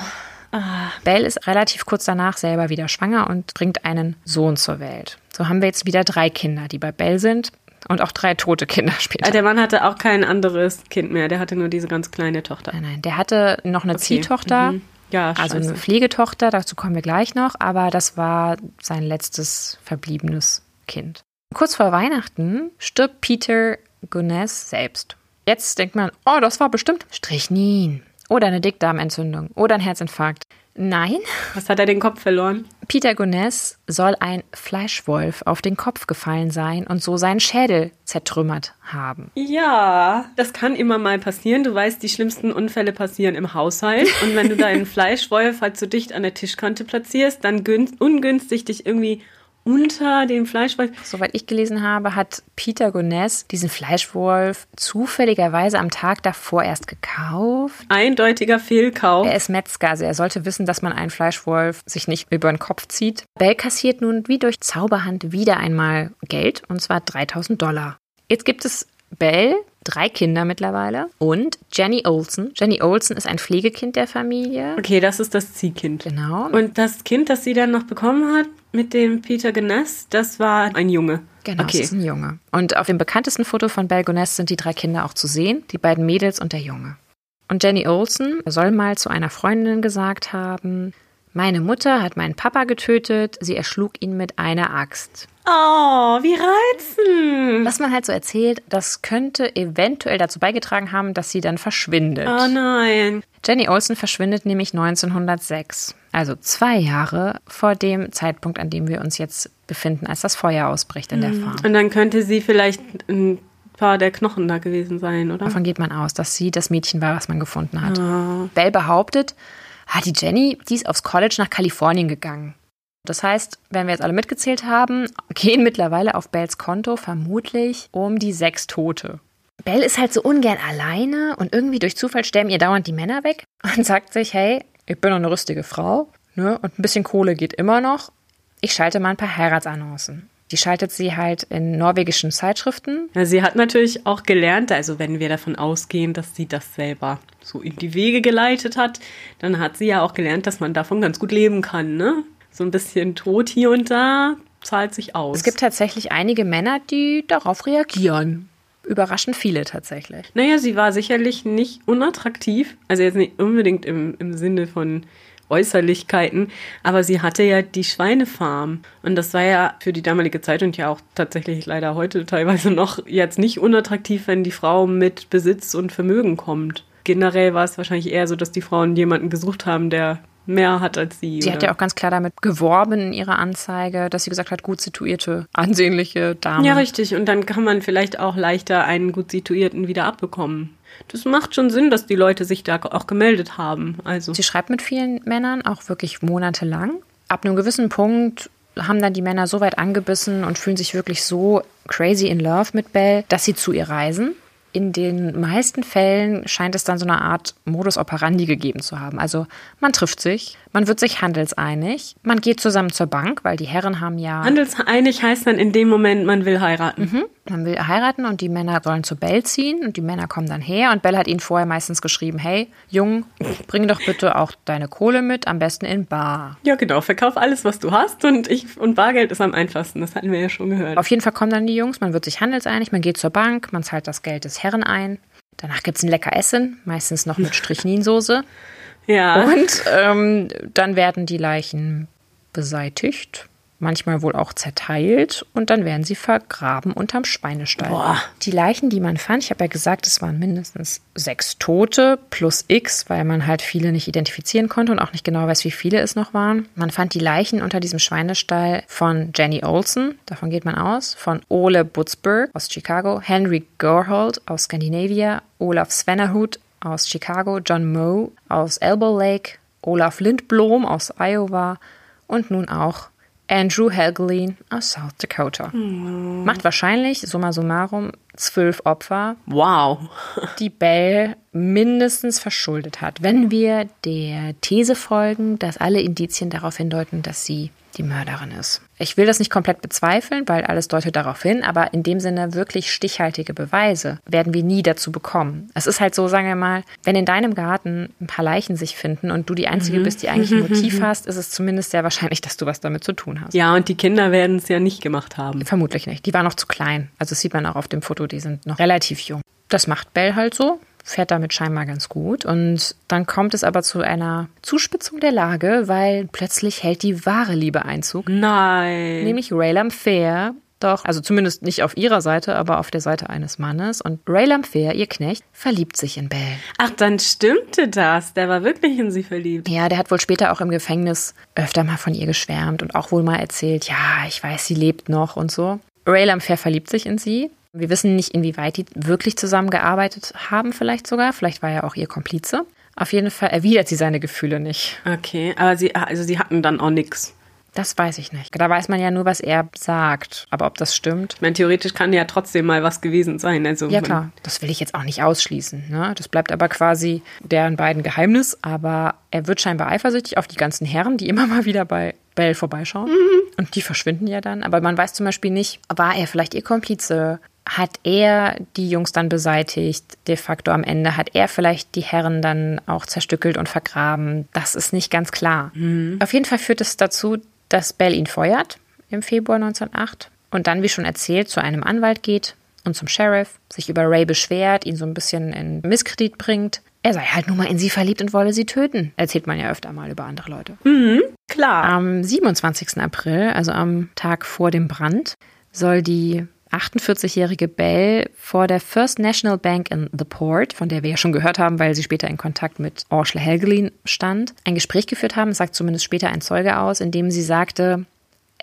Ah. Belle ist relativ kurz danach selber wieder schwanger und bringt einen Sohn zur Welt. So haben wir jetzt wieder drei Kinder, die bei Belle sind und auch drei tote Kinder später.
Der Mann hatte auch kein anderes Kind mehr, der hatte nur diese ganz kleine Tochter.
Nein, nein, der hatte noch eine okay. Ziehtochter. Mhm.
Ja,
also eine Pflegetochter, dazu kommen wir gleich noch, aber das war sein letztes verbliebenes Kind. Kurz vor Weihnachten stirbt Peter Gunness selbst. Jetzt denkt man, oh, das war bestimmt Strichnin oder eine Dickdarmentzündung oder ein Herzinfarkt. Nein.
Was hat er den Kopf verloren?
Peter Goness soll ein Fleischwolf auf den Kopf gefallen sein und so seinen Schädel zertrümmert haben.
Ja, das kann immer mal passieren. Du weißt, die schlimmsten Unfälle passieren im Haushalt. Und wenn du deinen Fleischwolf halt zu so dicht an der Tischkante platzierst, dann ungünstig dich irgendwie unter dem Fleischwolf.
Soweit ich gelesen habe, hat Peter Goness diesen Fleischwolf zufälligerweise am Tag davor erst gekauft.
Eindeutiger Fehlkauf.
Er ist Metzger, also er sollte wissen, dass man einen Fleischwolf sich nicht über den Kopf zieht. Bell kassiert nun wie durch Zauberhand wieder einmal Geld, und zwar 3000 Dollar. Jetzt gibt es Bell, drei Kinder mittlerweile und Jenny Olsen. Jenny Olsen ist ein Pflegekind der Familie.
Okay, das ist das Ziehkind.
Genau.
Und das Kind, das sie dann noch bekommen hat mit dem Peter Goness, das war ein Junge.
Genau, okay. das ist ein Junge. Und auf dem bekanntesten Foto von Belle Goness sind die drei Kinder auch zu sehen, die beiden Mädels und der Junge. Und Jenny Olsen soll mal zu einer Freundin gesagt haben, meine Mutter hat meinen Papa getötet, sie erschlug ihn mit einer Axt.
Oh, wie reizend.
Was man halt so erzählt, das könnte eventuell dazu beigetragen haben, dass sie dann verschwindet.
Oh nein.
Jenny Olsen verschwindet nämlich 1906. Also zwei Jahre vor dem Zeitpunkt, an dem wir uns jetzt befinden, als das Feuer ausbricht in der Farm.
Und dann könnte sie vielleicht ein paar der Knochen da gewesen sein, oder?
Davon geht man aus, dass sie das Mädchen war, was man gefunden hat. Bell behauptet, ah, die Jenny, die ist aufs College nach Kalifornien gegangen. Das heißt, wenn wir jetzt alle mitgezählt haben, gehen mittlerweile auf Bells Konto vermutlich um die sechs Tote. Bell ist halt so ungern alleine und irgendwie durch Zufall sterben ihr dauernd die Männer weg und sagt sich, hey, ich bin doch eine rüstige Frau ne, und ein bisschen Kohle geht immer noch. Ich schalte mal ein paar Heiratsannoncen. Die schaltet sie halt in norwegischen Zeitschriften.
Ja, sie hat natürlich auch gelernt, also wenn wir davon ausgehen, dass sie das selber so in die Wege geleitet hat, dann hat sie ja auch gelernt, dass man davon ganz gut leben kann, ne? So ein bisschen Tod hier und da zahlt sich aus.
Es gibt tatsächlich einige Männer, die darauf reagieren. Überraschend viele tatsächlich.
Naja, sie war sicherlich nicht unattraktiv. Also jetzt nicht unbedingt im, im Sinne von Äußerlichkeiten, aber sie hatte ja die Schweinefarm. Und das war ja für die damalige Zeit und ja auch tatsächlich leider heute teilweise noch jetzt nicht unattraktiv, wenn die Frau mit Besitz und Vermögen kommt. Generell war es wahrscheinlich eher so, dass die Frauen jemanden gesucht haben, der mehr hat als sie.
Sie
oder?
hat ja auch ganz klar damit geworben in ihrer Anzeige, dass sie gesagt hat, gut situierte, ansehnliche Damen.
Ja, richtig. Und dann kann man vielleicht auch leichter einen gut situierten wieder abbekommen. Das macht schon Sinn, dass die Leute sich da auch gemeldet haben. Also.
Sie schreibt mit vielen Männern, auch wirklich monatelang. Ab einem gewissen Punkt haben dann die Männer so weit angebissen und fühlen sich wirklich so crazy in love mit Belle, dass sie zu ihr reisen. In den meisten Fällen scheint es dann so eine Art Modus operandi gegeben zu haben. Also man trifft sich, man wird sich handelseinig, man geht zusammen zur Bank, weil die Herren haben ja.
Handelseinig heißt dann in dem Moment, man will heiraten.
Mhm. Man will heiraten und die Männer sollen zu Bell ziehen und die Männer kommen dann her und Bell hat ihnen vorher meistens geschrieben, hey, Jung, bring doch bitte auch deine Kohle mit, am besten in Bar.
Ja, genau, verkauf alles, was du hast und ich und Bargeld ist am einfachsten, das hatten wir ja schon gehört.
Auf jeden Fall kommen dann die Jungs, man wird sich handelseinig, man geht zur Bank, man zahlt das Geld des Herren ein. Danach gibt es ein lecker Essen, meistens noch mit Strichninsoße.
Ja.
Und ähm, dann werden die Leichen beseitigt, manchmal wohl auch zerteilt und dann werden sie vergraben unterm Schweinestall.
Boah.
Die Leichen, die man fand, ich habe ja gesagt, es waren mindestens sechs Tote plus X, weil man halt viele nicht identifizieren konnte und auch nicht genau weiß, wie viele es noch waren. Man fand die Leichen unter diesem Schweinestall von Jenny Olsen, davon geht man aus, von Ole Butzberg aus Chicago, Henry Gorhold aus Scandinavia, Olaf Svennerhut aus Chicago, John Moe aus Elbow Lake, Olaf Lindblom aus Iowa und nun auch Andrew Helgelin aus South Dakota. Macht wahrscheinlich, summa summarum, zwölf Opfer,
Wow.
die Bell mindestens verschuldet hat, wenn wir der These folgen, dass alle Indizien darauf hindeuten, dass sie die Mörderin ist. Ich will das nicht komplett bezweifeln, weil alles deutet darauf hin, aber in dem Sinne wirklich stichhaltige Beweise werden wir nie dazu bekommen. Es ist halt so, sagen wir mal, wenn in deinem Garten ein paar Leichen sich finden und du die Einzige bist, die eigentlich ein Motiv hast, ist es zumindest sehr wahrscheinlich, dass du was damit zu tun hast.
Ja, und die Kinder werden es ja nicht gemacht haben.
Vermutlich nicht. Die waren noch zu klein. Also das sieht man auch auf dem Foto, die sind noch relativ jung. Das macht Bell halt so, fährt damit scheinbar ganz gut. Und dann kommt es aber zu einer Zuspitzung der Lage, weil plötzlich hält die wahre Liebe Einzug.
Nein.
Nämlich Raylam Fair. Doch, also zumindest nicht auf ihrer Seite, aber auf der Seite eines Mannes. Und Raylam Fair, ihr Knecht, verliebt sich in Belle.
Ach, dann stimmte das. Der war wirklich in sie verliebt.
Ja, der hat wohl später auch im Gefängnis öfter mal von ihr geschwärmt und auch wohl mal erzählt, ja, ich weiß, sie lebt noch und so. Raylam Fair verliebt sich in sie. Wir wissen nicht, inwieweit die wirklich zusammengearbeitet haben, vielleicht sogar. Vielleicht war er auch ihr Komplize. Auf jeden Fall erwidert sie seine Gefühle nicht.
Okay, aber sie, also sie hatten dann auch nichts.
Das weiß ich nicht. Da weiß man ja nur, was er sagt. Aber ob das stimmt.
Ich meine, theoretisch kann ja trotzdem mal was gewesen sein. Also
Ja klar, das will ich jetzt auch nicht ausschließen. Ne? Das bleibt aber quasi deren beiden Geheimnis. Aber er wird scheinbar eifersüchtig auf die ganzen Herren, die immer mal wieder bei Belle vorbeischauen. Und die verschwinden ja dann. Aber man weiß zum Beispiel nicht, war er vielleicht ihr Komplize? Hat er die Jungs dann beseitigt? De facto am Ende hat er vielleicht die Herren dann auch zerstückelt und vergraben? Das ist nicht ganz klar. Auf jeden Fall führt es dazu, dass Bell ihn feuert im Februar 1908 und dann, wie schon erzählt, zu einem Anwalt geht und zum Sheriff, sich über Ray beschwert, ihn so ein bisschen in Misskredit bringt. Er sei halt nur mal in sie verliebt und wolle sie töten. Erzählt man ja öfter mal über andere Leute.
Klar.
Am 27. April, also am Tag vor dem Brand, soll die 48-jährige Belle vor der First National Bank in The Port, von der wir ja schon gehört haben, weil sie später in Kontakt mit Ursula Helgelin stand, ein Gespräch geführt haben, sagt zumindest später ein Zeuge aus, in dem sie sagte,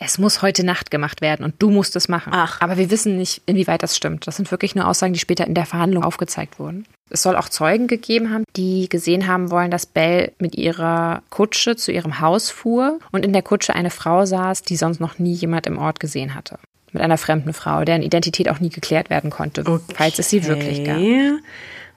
es muss heute Nacht gemacht werden und du musst es machen.
Ach.
Aber wir wissen nicht, inwieweit das stimmt. Das sind wirklich nur Aussagen, die später in der Verhandlung aufgezeigt wurden. Es soll auch Zeugen gegeben haben, die gesehen haben wollen, dass Belle mit ihrer Kutsche zu ihrem Haus fuhr und in der Kutsche eine Frau saß, die sonst noch nie jemand im Ort gesehen hatte. Mit einer fremden Frau, deren Identität auch nie geklärt werden konnte, falls es sie wirklich gab.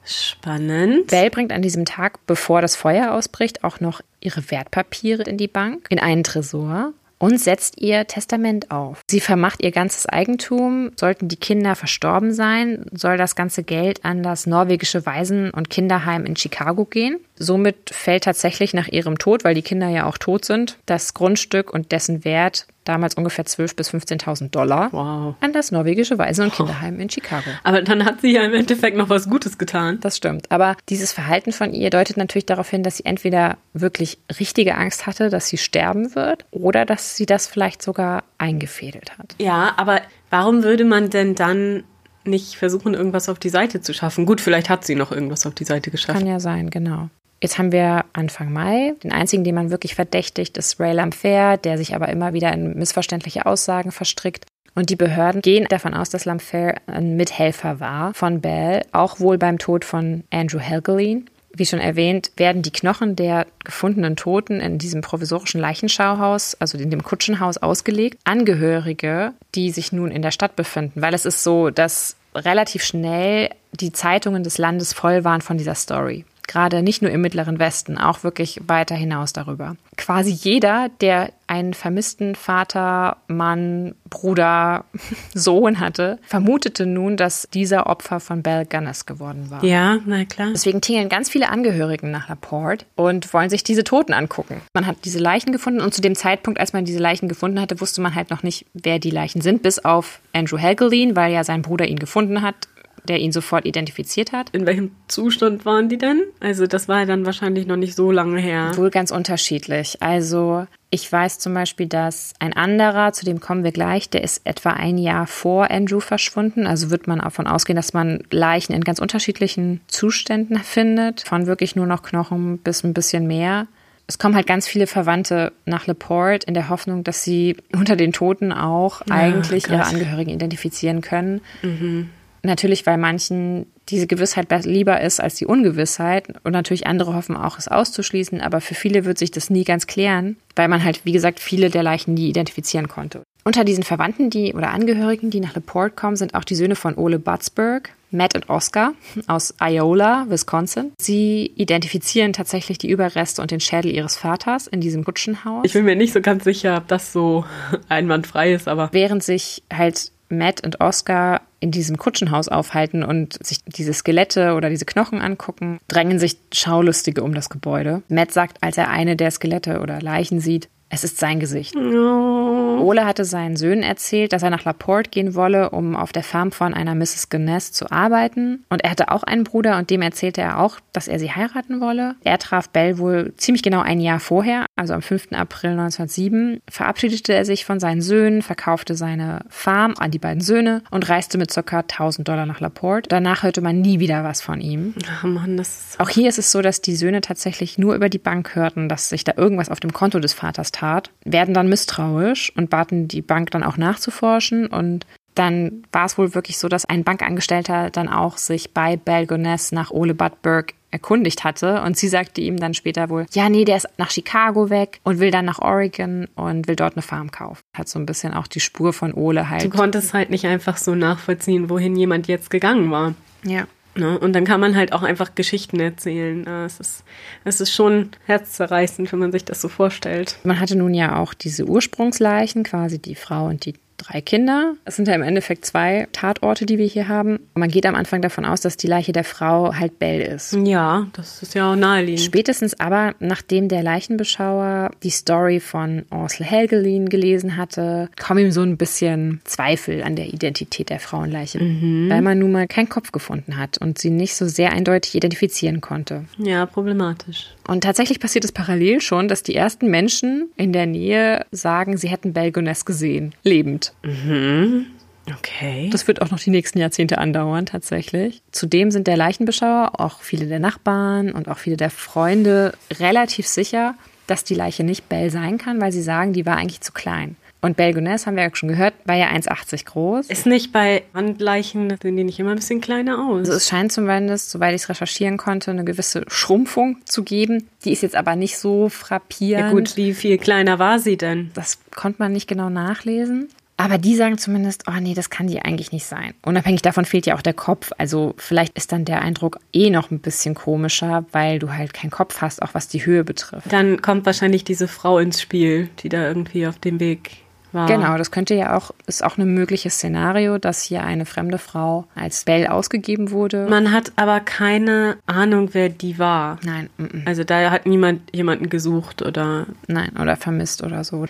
Spannend.
Belle bringt an diesem Tag, bevor das Feuer ausbricht, auch noch ihre Wertpapiere in die Bank, in einen Tresor und setzt ihr Testament auf. Sie vermacht ihr ganzes Eigentum. Sollten die Kinder verstorben sein, soll das ganze Geld an das norwegische Waisen- und Kinderheim in Chicago gehen. Somit fällt tatsächlich nach ihrem Tod, weil die Kinder ja auch tot sind, das Grundstück und dessen Wert damals ungefähr 12.000 bis 15.000 Dollar
Wow.
an das norwegische Waisen- und Kinderheim in Chicago.
Aber dann hat sie ja im Endeffekt noch was Gutes getan.
Das stimmt. Aber dieses Verhalten von ihr deutet natürlich darauf hin, dass sie entweder wirklich richtige Angst hatte, dass sie sterben wird, oder dass sie das vielleicht sogar eingefädelt hat.
Ja, aber warum würde man denn dann nicht versuchen, irgendwas auf die Seite zu schaffen? Gut, vielleicht hat sie noch irgendwas auf die Seite geschafft.
Kann ja sein, genau. Jetzt haben wir Anfang Mai. Den einzigen, den man wirklich verdächtigt, ist Ray Lamfair, der sich aber immer wieder in missverständliche Aussagen verstrickt. Und die Behörden gehen davon aus, dass Lamfair ein Mithelfer war von Bell, auch wohl beim Tod von Andrew Helgelin. Wie schon erwähnt, werden die Knochen der gefundenen Toten in diesem provisorischen Leichenschauhaus, also in dem Kutschenhaus, ausgelegt. Angehörige, die sich nun in der Stadt befinden, weil es ist so, dass relativ schnell die Zeitungen des Landes voll waren von dieser Story. Gerade nicht nur im Mittleren Westen, auch wirklich weiter hinaus darüber. Quasi jeder, der einen vermissten Vater, Mann, Bruder, Sohn hatte, vermutete nun, dass dieser Opfer von Belle Gunness geworden war.
Ja, na klar.
Deswegen tingeln ganz viele Angehörigen nach Laporte und wollen sich diese Toten angucken. Man hat diese Leichen gefunden und zu dem Zeitpunkt, als man diese Leichen gefunden hatte, wusste man halt noch nicht, wer die Leichen sind, bis auf Andrew Helgelin, weil ja sein Bruder ihn gefunden hat, der ihn sofort identifiziert hat.
In welchem Zustand waren die denn? Also das war ja dann wahrscheinlich noch nicht so lange her.
Wohl ganz unterschiedlich. Also ich weiß zum Beispiel, dass ein anderer, zu dem kommen wir gleich, der ist etwa ein Jahr vor Andrew verschwunden. Also wird man davon ausgehen, dass man Leichen in ganz unterschiedlichen Zuständen findet. Von wirklich nur noch Knochen bis ein bisschen mehr. Es kommen halt ganz viele Verwandte nach Laporte in der Hoffnung, dass sie unter den Toten auch eigentlich ihre
Gott.
Angehörigen identifizieren können. Natürlich, weil manchen diese Gewissheit be- lieber ist als die Ungewissheit. Und natürlich andere hoffen auch, es auszuschließen. Aber für viele wird sich das nie ganz klären, weil man halt, wie gesagt, viele der Leichen nie identifizieren konnte. Unter diesen Verwandten, die oder Angehörigen, die nach LaPorte kommen, sind auch die Söhne von Ole Butzberg, Matt und Oscar aus Iola, Wisconsin. Sie identifizieren tatsächlich die Überreste und den Schädel ihres Vaters in diesem Kutschenhaus.
Ich bin mir nicht so ganz sicher, ob das so einwandfrei ist, aber
während sich halt Matt und Oscar in diesem Kutschenhaus aufhalten und sich diese Skelette oder diese Knochen angucken, drängen sich Schaulustige um das Gebäude. Matt sagt, als er eine der Skelette oder Leichen sieht, es ist sein Gesicht. Ole hatte seinen Söhnen erzählt, dass er nach Laporte gehen wolle, um auf der Farm von einer Mrs. Guinness zu arbeiten. Und er hatte auch einen Bruder und dem erzählte er auch, dass er sie heiraten wolle. Er traf Belle wohl ziemlich genau ein Jahr vorher, also am 5. April 1907, verabschiedete er sich von seinen Söhnen, verkaufte seine Farm an die beiden Söhne und reiste mit ca. 1000 Dollar nach Laporte. Danach hörte man nie wieder was von ihm.
ach Mann, das ist
Auch hier ist es so, dass die Söhne tatsächlich nur über die Bank hörten, dass sich da irgendwas auf dem Konto des Vaters tat, werden dann misstrauisch und baten die Bank dann auch nachzuforschen und dann war es wohl wirklich so, dass ein Bankangestellter dann auch sich bei Belgoness nach Ole Budberg erkundigt hatte und sie sagte ihm dann später wohl, ja, nee, der ist nach Chicago weg und will dann nach Oregon und will dort eine Farm kaufen. Hat so ein bisschen auch die Spur von Ole halt.
Du konntest halt nicht einfach so nachvollziehen, wohin jemand jetzt gegangen war.
Ja.
Ne? Und dann kann man halt auch einfach Geschichten erzählen. Äh, Es ist, es ist schon herzzerreißend, wenn man sich das so vorstellt.
Man hatte nun ja auch diese Ursprungsleichen, quasi die Frau und die drei Kinder. Es sind ja im Endeffekt zwei Tatorte, die wir hier haben. Und man geht am Anfang davon aus, dass die Leiche der Frau halt Belle ist.
Ja, das ist ja auch naheliegend.
Spätestens aber, nachdem der Leichenbeschauer die Story von Ursel Helgelin gelesen hatte, kommen ihm so ein bisschen Zweifel an der Identität der Frauenleiche, weil man nun mal keinen Kopf gefunden hat und sie nicht so sehr eindeutig identifizieren konnte.
Ja, problematisch.
Und tatsächlich passiert es parallel schon, dass die ersten Menschen in der Nähe sagen, sie hätten Belgoness gesehen, lebend.
Okay.
Das wird auch noch die nächsten Jahrzehnte andauern, tatsächlich. Zudem sind der Leichenbeschauer, auch viele der Nachbarn und auch viele der Freunde relativ sicher, dass die Leiche nicht Belle sein kann, weil sie sagen, die war eigentlich zu klein. Und Belgoness, haben wir ja schon gehört, war ja 1,80 groß.
Ist nicht bei Handleichen, sehen die nicht immer ein bisschen kleiner aus?
Also es scheint zumindest, soweit ich es recherchieren konnte, eine gewisse Schrumpfung zu geben. Die ist jetzt aber nicht so frappierend.
Ja gut, wie viel kleiner war sie denn?
Das konnte man nicht genau nachlesen. Aber die sagen zumindest, oh nee, das kann die eigentlich nicht sein. Unabhängig davon fehlt ja auch der Kopf. Also vielleicht ist dann der Eindruck eh noch ein bisschen komischer, weil du halt keinen Kopf hast, auch was die Höhe betrifft.
Dann kommt wahrscheinlich diese Frau ins Spiel, die da irgendwie auf dem Weg war.
Genau, das könnte ja auch, ist auch ein mögliches Szenario, dass hier eine fremde Frau als Belle ausgegeben wurde.
Man hat aber keine Ahnung, wer die war.
Nein, mm, mm.
Also da hat niemand jemanden gesucht oder.
nein, oder vermisst oder so.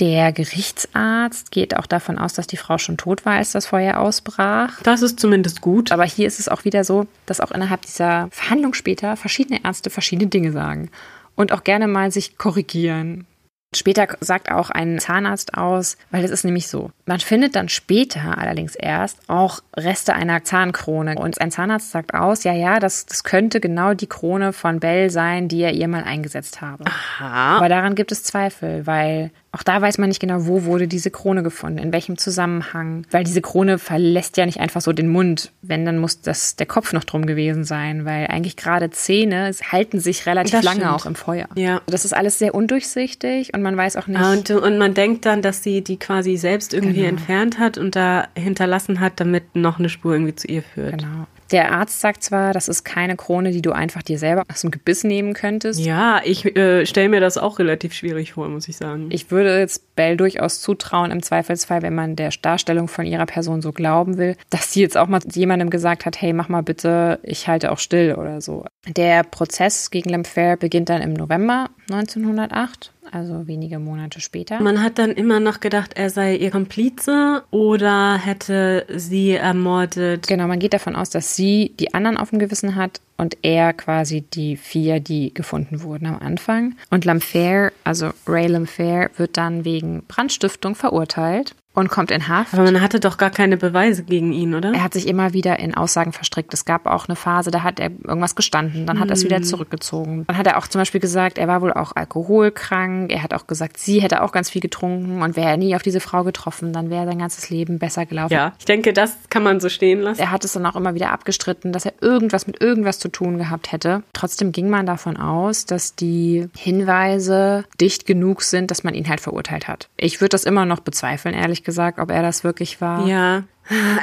Der Gerichtsarzt geht auch davon aus, dass die Frau schon tot war, als das Feuer ausbrach.
Das ist zumindest gut.
Aber hier ist es auch wieder so, dass auch innerhalb dieser Verhandlung später verschiedene Ärzte verschiedene Dinge sagen und auch gerne mal sich korrigieren. Später sagt auch ein Zahnarzt aus, weil es ist nämlich so. Man findet dann später allerdings erst auch Reste einer Zahnkrone. Und ein Zahnarzt sagt aus, ja, ja, das, das könnte genau die Krone von Bell sein, die er ihr mal eingesetzt habe.
Aha.
Aber daran gibt es Zweifel, weil auch da weiß man nicht genau, wo wurde diese Krone gefunden, in welchem Zusammenhang. Weil diese Krone verlässt ja nicht einfach so den Mund. Wenn, dann muss das der Kopf noch drum gewesen sein, weil eigentlich gerade Zähne halten sich relativ
Das
lange
stimmt.
auch im Feuer.
Ja.
Das ist alles sehr undurchsichtig und man weiß auch nicht.
Ah, Und, und man denkt dann, dass sie die quasi selbst irgendwie
Genau.
entfernt hat und da hinterlassen hat, damit noch eine Spur irgendwie zu ihr führt.
Genau. Der Arzt sagt zwar, das ist keine Krone, die du einfach dir selber aus dem Gebiss nehmen könntest.
Ja, ich äh, stelle mir das auch relativ schwierig vor, muss ich sagen.
Ich würde jetzt Belle durchaus zutrauen, im Zweifelsfall, wenn man der Darstellung von ihrer Person so glauben will, dass sie jetzt auch mal jemandem gesagt hat, hey, mach mal bitte, ich halte auch still oder so. Der Prozess gegen Lemfair beginnt dann im November 1908, also wenige Monate später.
Man hat dann immer noch gedacht, er sei ihr Komplize oder hätte sie ermordet.
Genau, man geht davon aus, dass sie die anderen auf dem Gewissen hat und er quasi die vier, die gefunden wurden am Anfang. Und Lamfair, also Ray Lamfair, wird dann wegen Brandstiftung verurteilt und kommt in Haft.
Aber man hatte doch gar keine Beweise gegen ihn, oder?
Er hat sich immer wieder in Aussagen verstrickt. Es gab auch eine Phase, da hat er irgendwas gestanden, dann hat er es wieder zurückgezogen. Dann hat er auch zum Beispiel gesagt, er war wohl auch alkoholkrank. Er hat auch gesagt, sie hätte auch ganz viel getrunken und wäre er nie auf diese Frau getroffen, dann wäre sein ganzes Leben besser gelaufen.
ja, ich denke, das kann man so stehen lassen.
Er hat es dann auch immer wieder abgestritten, dass er irgendwas mit irgendwas zu tun gehabt hätte. Trotzdem ging man davon aus, dass die Hinweise dicht genug sind, dass man ihn halt verurteilt hat. Ich würde das immer noch bezweifeln, ehrlich gesagt, ob er das wirklich war.
Ja,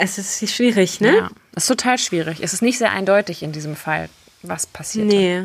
es ist schwierig, ne?
Ja, das ist total schwierig. Es ist nicht sehr eindeutig in diesem Fall, was passiert.
Nee.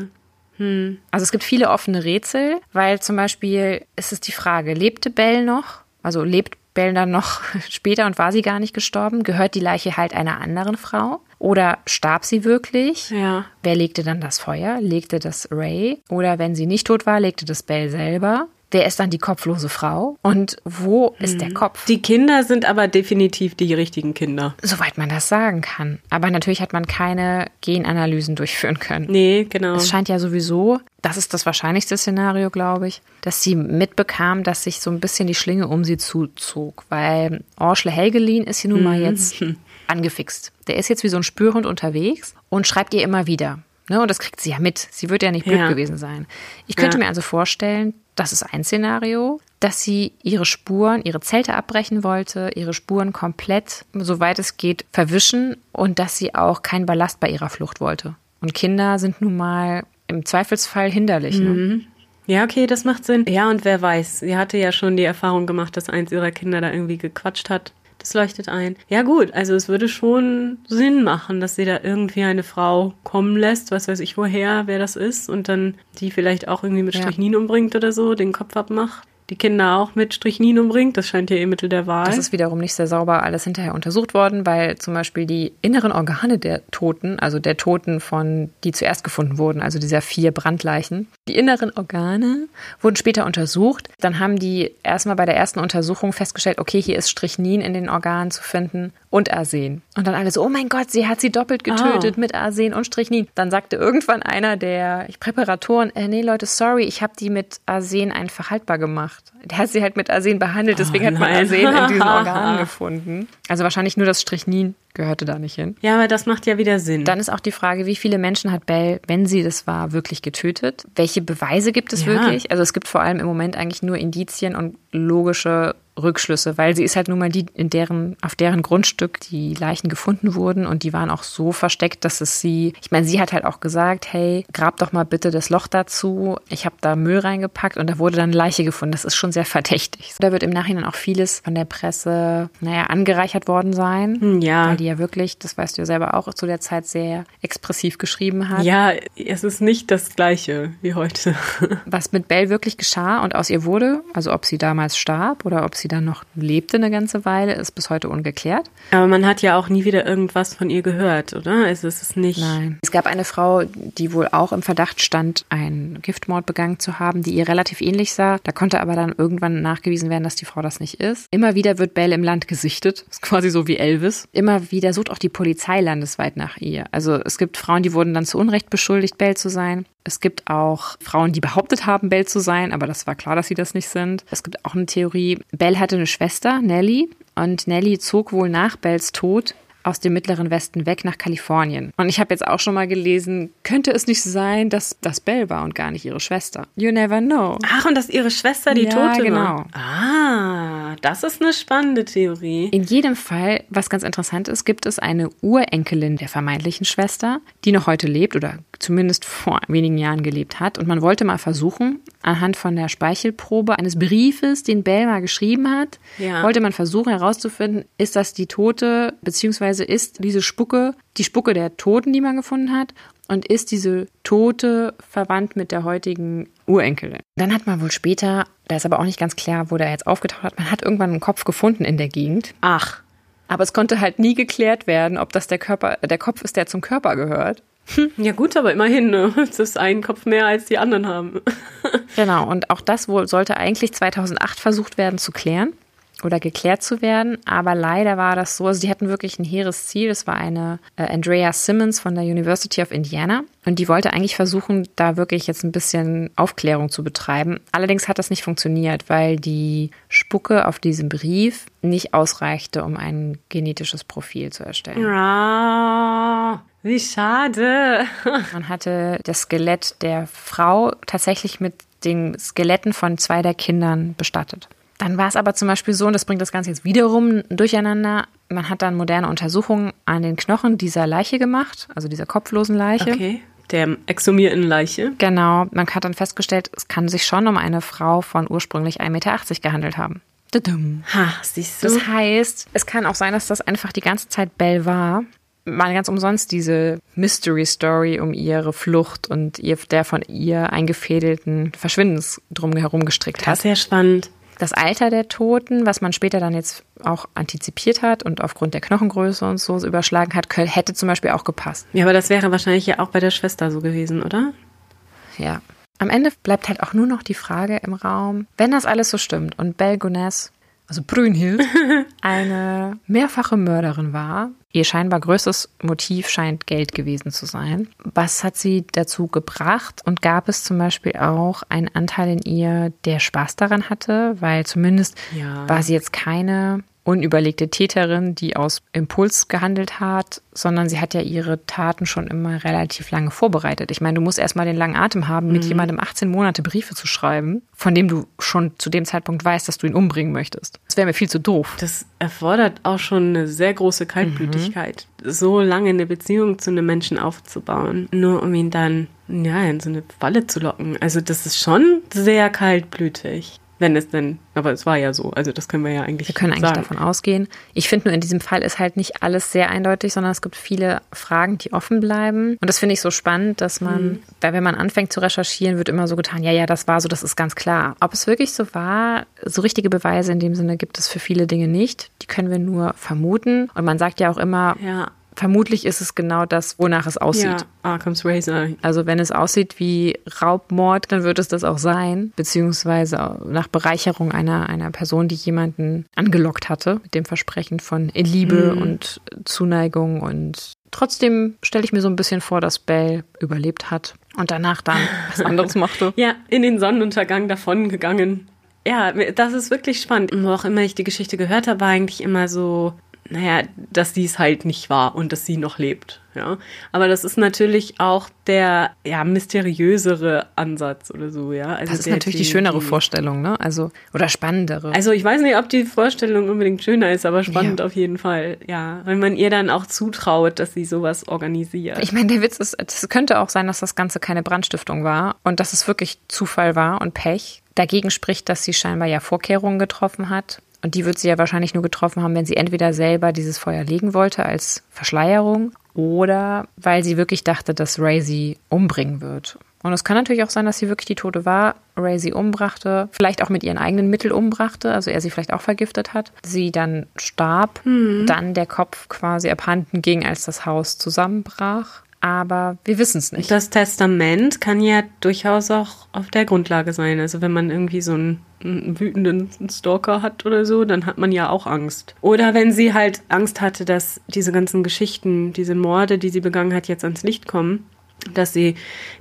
Also es gibt viele offene Rätsel, weil zum Beispiel ist es die Frage, lebte Bell noch? Also lebt Bell dann noch später und war sie gar nicht gestorben? Gehört die Leiche halt einer anderen Frau? Oder starb sie wirklich?
Ja.
Wer legte dann das Feuer? Legte das Ray? Oder wenn sie nicht tot war, legte das Bell selber? Wer ist dann die kopflose Frau? Und wo ist der Kopf?
Die Kinder sind aber definitiv die richtigen Kinder.
Soweit man das sagen kann. Aber natürlich hat man keine Genanalysen durchführen können.
Nee, genau.
Es scheint ja sowieso, das ist das wahrscheinlichste Szenario, glaube ich, dass sie mitbekam, dass sich so ein bisschen die Schlinge um sie zuzog. Weil Orschle Helgelin ist hier nun mal jetzt angefixt. Der ist jetzt wie so ein Spürhund unterwegs und schreibt ihr immer wieder. Ne, und das kriegt sie ja mit. Sie wird ja nicht blöd
Ja.
gewesen sein. Ich könnte
Ja.
mir also vorstellen, das ist ein Szenario, dass sie ihre Spuren, ihre Zelte abbrechen wollte, ihre Spuren komplett, soweit es geht, verwischen und dass sie auch keinen Ballast bei ihrer Flucht wollte. Und Kinder sind nun mal im Zweifelsfall hinderlich. Ne?
Ja, okay, das macht Sinn. Ja, und wer weiß, sie hatte ja schon die Erfahrung gemacht, dass eins ihrer Kinder da irgendwie gequatscht hat. Das leuchtet ein. Ja, gut, also es würde schon Sinn machen, dass sie da irgendwie eine Frau kommen lässt, was weiß ich woher, wer das ist, und dann die vielleicht auch irgendwie mit
Ja.
Strychnin umbringt oder so, den Kopf abmacht. Die Kinder auch mit Strychnin umbringt, das scheint ja ihr Mittel der Wahl.
Das ist wiederum nicht sehr sauber alles hinterher untersucht worden, weil zum Beispiel die inneren Organe der Toten, also der Toten von, die zuerst gefunden wurden, also dieser vier Brandleichen, Die inneren Organe wurden später untersucht. Dann haben die erstmal bei der ersten Untersuchung festgestellt, okay, hier ist Strychnin in den Organen zu finden und Arsen. Und dann alle so, oh mein Gott, sie hat sie doppelt getötet
Oh.
mit Arsen und Strychnin. Dann sagte irgendwann einer der Präparatoren, äh, nee Leute, sorry, ich habe die mit Arsen einfach haltbar gemacht. Der hat sie halt mit Arsen behandelt, deswegen
Oh
hat man
nein.
Arsen in diesen Organen gefunden. Also wahrscheinlich nur das Strychnin gehörte da nicht hin.
Ja, aber das macht ja wieder Sinn.
Dann ist auch die Frage, wie viele Menschen hat Bell, wenn sie das war, wirklich getötet? Welche Beweise gibt es
Ja.
wirklich? Also es gibt vor allem im Moment eigentlich nur Indizien und logische Rückschlüsse, weil sie ist halt nun mal die, in deren, auf deren Grundstück die Leichen gefunden wurden und die waren auch so versteckt, dass es sie, ich meine, sie hat halt auch gesagt, hey, grab doch mal bitte das Loch dazu. Ich habe da Müll reingepackt und da wurde dann eine Leiche gefunden. Das ist schon sehr verdächtig. Da wird im Nachhinein auch vieles von der Presse, naja, angereichert worden sein.
Hm, ja.
Weil die ja wirklich, das weißt du ja selber auch, zu der Zeit sehr expressiv geschrieben hat.
ja, es ist nicht das gleiche wie heute.
Was mit Belle wirklich geschah und aus ihr wurde, also ob sie damals starb oder ob sie dann noch lebte eine ganze Weile, ist bis heute ungeklärt.
Aber man hat ja auch nie wieder irgendwas von ihr gehört, oder? Also es ist nicht.
Nein. Es gab eine Frau, die wohl auch im Verdacht stand, einen Giftmord begangen zu haben, die ihr relativ ähnlich sah. Da konnte aber dann irgendwann nachgewiesen werden, dass die Frau das nicht ist. Immer wieder wird Belle im Land gesichtet. Ist quasi so wie Elvis. Immer wieder sucht auch die Polizei landesweit nach ihr. Also es gibt Frauen, die wurden dann zu Unrecht beschuldigt, Belle zu sein. Es gibt auch Frauen, die behauptet haben, Belle zu sein, aber das war klar, dass sie das nicht sind. Es gibt auch eine Theorie, Belle hatte eine Schwester, Nellie, und Nellie zog wohl nach Belles Tod aus dem mittleren Westen weg nach Kalifornien. Und ich habe jetzt auch schon mal gelesen, könnte es nicht sein, dass das Belle war und gar nicht ihre Schwester? You never know.
Ach, und dass ihre Schwester die
Ja,
Tote
genau.
war. Ah, das ist eine spannende Theorie.
In jedem Fall, was ganz interessant ist, gibt es eine Urenkelin der vermeintlichen Schwester, die noch heute lebt oder zumindest vor wenigen Jahren gelebt hat. Und man wollte mal versuchen, anhand von der Speichelprobe eines Briefes, den Bell mal geschrieben hat,
Ja.
wollte man versuchen herauszufinden, ist das die Tote, beziehungsweise ist diese Spucke die Spucke der Toten, die man gefunden hat, und ist diese Tote verwandt mit der heutigen Urenkelin. Dann hat man wohl später, da ist aber auch nicht ganz klar, wo der jetzt aufgetaucht hat, man hat irgendwann einen Kopf gefunden in der Gegend.
Ach,
Aber es konnte halt nie geklärt werden, ob das der Körper, der Kopf ist, der zum Körper gehört.
ja gut, aber immerhin, ne? Es ist ein Kopf mehr, als die anderen haben.
Genau, und auch das wohl sollte eigentlich 2008 versucht werden zu klären oder geklärt zu werden, aber leider war das so, also die hatten wirklich ein hehres Ziel, das war eine äh, Andrea Simmons von der University of Indiana und die wollte eigentlich versuchen, da wirklich jetzt ein bisschen Aufklärung zu betreiben. Allerdings hat das nicht funktioniert, weil die Spucke auf diesem Brief nicht ausreichte, um ein genetisches Profil zu erstellen.
Ah, wie schade.
Man hatte das Skelett der Frau tatsächlich mit den Skeletten von zwei der Kindern bestattet. Dann war es aber zum Beispiel so, und das bringt das Ganze jetzt wiederum durcheinander, man hat dann moderne Untersuchungen an den Knochen dieser Leiche gemacht, also dieser kopflosen Leiche.
Okay. Der exhumierten Leiche.
Genau, man hat dann festgestellt, es kann sich schon um eine Frau von ursprünglich 1,80 Meter gehandelt haben.
Ha, siehst du?
Das heißt, es kann auch sein, dass das einfach die ganze Zeit Belle war. Mal ganz umsonst diese Mystery Story um ihre Flucht und ihr, der von ihr eingefädelten Verschwindens drum herum gestrickt
das ist
hat.
sehr spannend.
Das Alter der Toten, was man später dann jetzt auch antizipiert hat und aufgrund der Knochengröße und so überschlagen hat, hätte zum Beispiel auch gepasst.
Ja, aber das wäre wahrscheinlich ja auch bei der Schwester so gewesen, oder?
Ja. Am Ende bleibt halt auch nur noch die Frage im Raum, wenn das alles so stimmt und Belle Gonesse, also Brünnhild, eine mehrfache Mörderin war, ihr scheinbar größtes Motiv scheint Geld gewesen zu sein. Was hat sie dazu gebracht und gab es zum Beispiel auch einen Anteil in ihr, der Spaß daran hatte, weil zumindest
Ja.
war sie jetzt keine unüberlegte Täterin, die aus Impuls gehandelt hat, sondern sie hat ja ihre Taten schon immer relativ lange vorbereitet. Ich meine, du musst erstmal den langen Atem haben, mit jemandem 18 Monate Briefe zu schreiben, von dem du schon zu dem Zeitpunkt weißt, dass du ihn umbringen möchtest. Das wäre mir viel zu doof.
Das erfordert auch schon eine sehr große Kaltblütigkeit, so lange eine Beziehung zu einem Menschen aufzubauen, nur um ihn dann ja in so eine Falle zu locken. Also das ist schon sehr kaltblütig. Wenn es denn, aber es war ja so, also das können wir ja eigentlich
Wir können eigentlich
sagen.
davon ausgehen. Ich finde nur in diesem Fall ist halt nicht alles sehr eindeutig, sondern es gibt viele Fragen, die offen bleiben. Und das finde ich so spannend, dass man, weil wenn man anfängt zu recherchieren, wird immer so getan, ja, ja, das war so, das ist ganz klar. Ob es wirklich so war, so richtige Beweise in dem Sinne gibt es für viele Dinge nicht. Die können wir nur vermuten. Und man sagt ja auch immer,
Ja.
Vermutlich ist es genau das, wonach es aussieht.
Ja, Arkham's Razor.
Also wenn es aussieht wie Raubmord, dann wird es das auch sein, beziehungsweise nach Bereicherung einer, einer Person, die jemanden angelockt hatte, mit dem Versprechen von Liebe
Mhm.
und Zuneigung und trotzdem stelle ich mir so ein bisschen vor, dass Belle überlebt hat und danach dann was anderes machte.
Ja, in den Sonnenuntergang davon gegangen. Ja, das ist wirklich spannend. Wo auch immer ich die Geschichte gehört habe, war eigentlich immer so, naja, dass sie es halt nicht war und dass sie noch lebt. Ja, aber das ist natürlich auch der ja mysteriösere Ansatz oder so. Ja, also
Das ist
der-
natürlich die schönere Vorstellung, ne? Also, oder spannendere.
Also ich weiß nicht, ob die Vorstellung unbedingt schöner ist, aber spannend
Ja.
auf jeden Fall. Ja, wenn man ihr dann auch zutraut, dass sie sowas organisiert.
Ich meine, der Witz ist, es könnte auch sein, dass das Ganze keine Brandstiftung war und dass es wirklich Zufall war und Pech. Dagegen spricht, dass sie scheinbar ja Vorkehrungen getroffen hat. Und die wird sie ja wahrscheinlich nur getroffen haben, wenn sie entweder selber dieses Feuer legen wollte als Verschleierung oder weil sie wirklich dachte, dass Ray sie umbringen wird. Und es kann natürlich auch sein, dass sie wirklich die Tote war, Ray sie umbrachte, vielleicht auch mit ihren eigenen Mitteln umbrachte, also er sie vielleicht auch vergiftet hat. Sie dann starb, dann der Kopf quasi abhanden ging, als das Haus zusammenbrach. Aber wir wissen es nicht.
Das Testament kann ja durchaus auch auf der Grundlage sein. Also wenn man irgendwie so einen, einen wütenden Stalker hat oder so, dann hat man ja auch Angst. Oder wenn sie halt Angst hatte, dass diese ganzen Geschichten, diese Morde, die sie begangen hat, jetzt ans Licht kommen, dass sie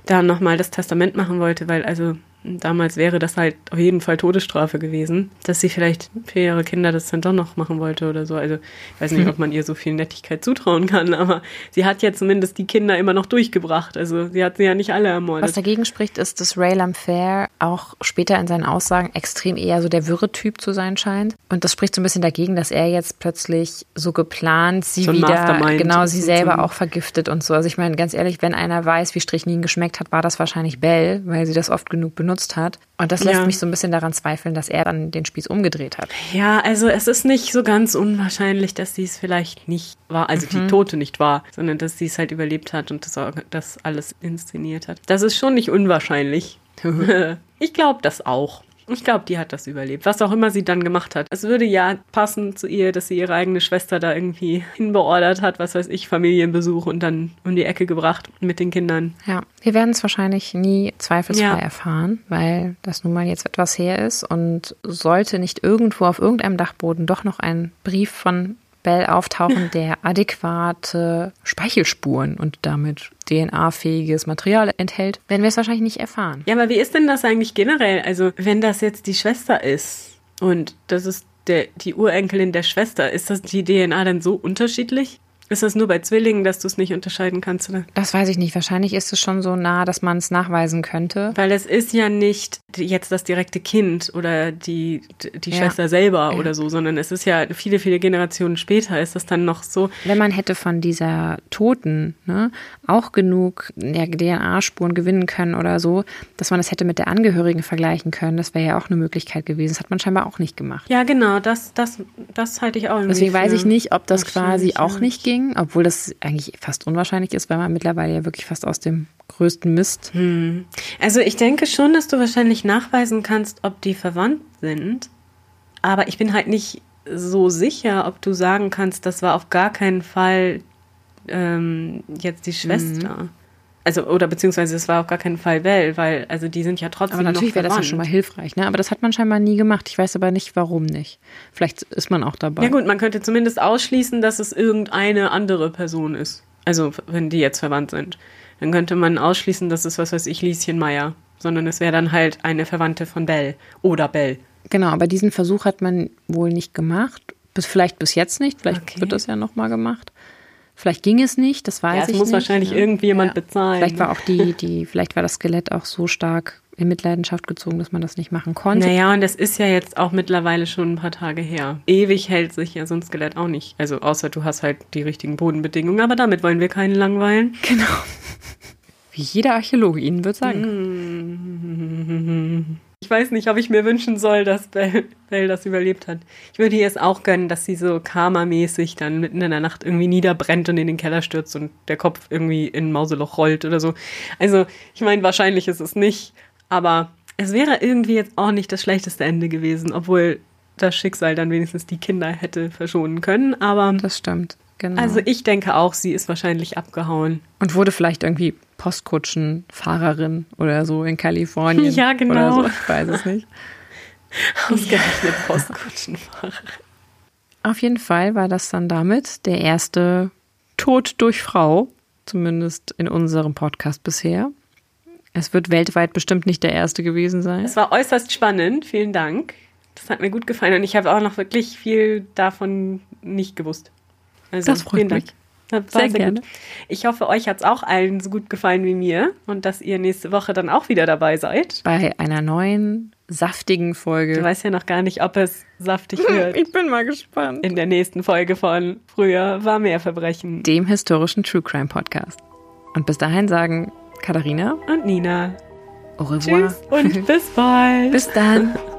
da nochmal das Testament machen wollte, weil also damals wäre das halt auf jeden Fall Todesstrafe gewesen, dass sie vielleicht für ihre Kinder das dann doch noch machen wollte oder so. Also ich weiß nicht, ob man ihr so viel Nettigkeit zutrauen kann, aber sie hat ja zumindest die Kinder immer noch durchgebracht. Also sie hat sie ja nicht alle
Was
ermordet.
dagegen spricht, ist, dass Ray Lamfair auch später in seinen Aussagen extrem eher so der wirre Typ zu sein scheint. Und das spricht so ein bisschen dagegen, dass er jetzt plötzlich so geplant sie
So
wieder,
Mastermind
genau, sie selber
so.
auch vergiftet und so. Also ich meine, ganz ehrlich, wenn einer weiß, wie Strychnin geschmeckt hat, war das wahrscheinlich Belle, weil sie das oft genug benutzt hat. Und das lässt
Ja.
mich so ein bisschen daran zweifeln, dass er dann den Spieß umgedreht hat.
Ja, also es ist nicht so ganz unwahrscheinlich, dass sie es vielleicht nicht war, also die Tote nicht war, sondern dass sie es halt überlebt hat und das, das alles inszeniert hat. Das ist schon nicht unwahrscheinlich. ich glaube das auch. Ich glaube, die hat das überlebt, was auch immer sie dann gemacht hat. Es würde ja passen zu ihr, dass sie ihre eigene Schwester da irgendwie hinbeordert hat, was weiß ich, Familienbesuch und dann um die Ecke gebracht mit den Kindern.
Ja, wir werden es wahrscheinlich nie zweifelsfrei
Ja.
erfahren, weil das nun mal jetzt etwas her ist und sollte nicht irgendwo auf irgendeinem Dachboden doch noch ein Brief von Bell auftauchen, der adäquate Speichelspuren und damit DNA-fähiges Material enthält, werden wir es wahrscheinlich nicht erfahren.
Ja, aber wie ist denn das eigentlich generell? Also, wenn das jetzt die Schwester ist und das ist der, die Urenkelin der Schwester, ist das die DNA dann so unterschiedlich? Ist das nur bei Zwillingen, dass du es nicht unterscheiden kannst? Oder?
Das weiß ich nicht. Wahrscheinlich ist es schon so nah, dass man es nachweisen könnte.
Weil es ist ja nicht jetzt das direkte Kind oder die, die
Ja.
Schwester selber
Ja.
oder so, sondern es ist ja viele, viele Generationen später ist das dann noch so.
Wenn man hätte von dieser Toten ne, auch genug ja, DNA-Spuren gewinnen können oder so, dass man das hätte mit der Angehörigen vergleichen können, das wäre ja auch eine Möglichkeit gewesen. Das hat man scheinbar auch nicht gemacht.
Ja, genau, das, das, das halte ich auch irgendwie
Deswegen weiß ich nicht, ob das quasi auch nicht ging, obwohl das eigentlich fast unwahrscheinlich ist, weil man mittlerweile ja wirklich fast aus dem größten Mist.
Also ich denke schon, dass du wahrscheinlich nachweisen kannst, ob die verwandt sind. Aber ich bin halt nicht so sicher, ob du sagen kannst, das war auf gar keinen Fall ähm, jetzt die Schwester. Also, oder beziehungsweise es war auf gar keinen Fall Belle, weil, also die sind ja trotzdem
Aber natürlich wäre das ja schon mal hilfreich, ne? Aber das hat man scheinbar nie gemacht. Ich weiß aber nicht, warum nicht. Vielleicht ist man auch dabei.
Ja gut, man könnte zumindest ausschließen, dass es irgendeine andere Person ist. Also wenn die jetzt verwandt sind. Dann könnte man ausschließen, dass es, was weiß ich, Lieschen Meier. Sondern es wäre dann halt eine Verwandte von Belle. Oder Belle.
Genau, aber diesen Versuch hat man wohl nicht gemacht. Bis, vielleicht bis jetzt nicht. Vielleicht
Okay.
wird das ja nochmal gemacht. Vielleicht ging es nicht, das weiß
Ja, es
ich
muss
nicht.
wahrscheinlich irgendjemand bezahlen.
Vielleicht war auch die, die, vielleicht war das Skelett auch so stark in Mitleidenschaft gezogen, dass man das nicht machen konnte.
Naja, und das ist ja jetzt auch mittlerweile schon ein paar Tage her. Ewig hält sich ja so ein Skelett auch nicht. Also außer du hast halt die richtigen Bodenbedingungen, aber damit wollen wir keinen langweilen.
Genau. Wie jeder Archäologe Ihnen wird sagen.
Ich weiß nicht, ob ich mir wünschen soll, dass Belle, Belle das überlebt hat. Ich würde ihr es auch gönnen, dass sie so karmamäßig dann mitten in der Nacht irgendwie niederbrennt und in den Keller stürzt und der Kopf irgendwie in ein Mauseloch rollt oder so. Also, ich meine, wahrscheinlich ist es nicht, aber es wäre irgendwie jetzt auch nicht das schlechteste Ende gewesen, obwohl das Schicksal dann wenigstens die Kinder hätte verschonen können. Aber
Das stimmt. Genau.
Also ich denke auch, sie ist wahrscheinlich abgehauen.
Und wurde vielleicht irgendwie Postkutschenfahrerin oder so in Kalifornien.
Ja, genau.
Oder so. Ich weiß es nicht.
Ausgerechnet Postkutschenfahrer.
Auf jeden Fall war das dann damit der erste Tod durch Frau, zumindest in unserem Podcast bisher. Es wird weltweit bestimmt nicht der erste gewesen sein.
Es war äußerst spannend. Vielen Dank. Das hat mir gut gefallen und ich habe auch noch wirklich viel davon nicht gewusst. Also
Das freut
vielen Dank.
mich.
War
Sehr gerne.
Gut. Ich hoffe, euch hat es auch allen so gut gefallen wie mir und dass ihr nächste Woche dann auch wieder dabei seid.
Bei einer neuen, saftigen
Du
Folge.
weißt ja noch gar nicht, ob es saftig wird.
Ich bin mal gespannt.
In der nächsten Folge von Früher war mehr Verbrechen.
Dem historischen True Crime Podcast. Und bis dahin sagen Katharina
Und Nina.
au revoir.
Tschüss und bis bald.
Bis dann.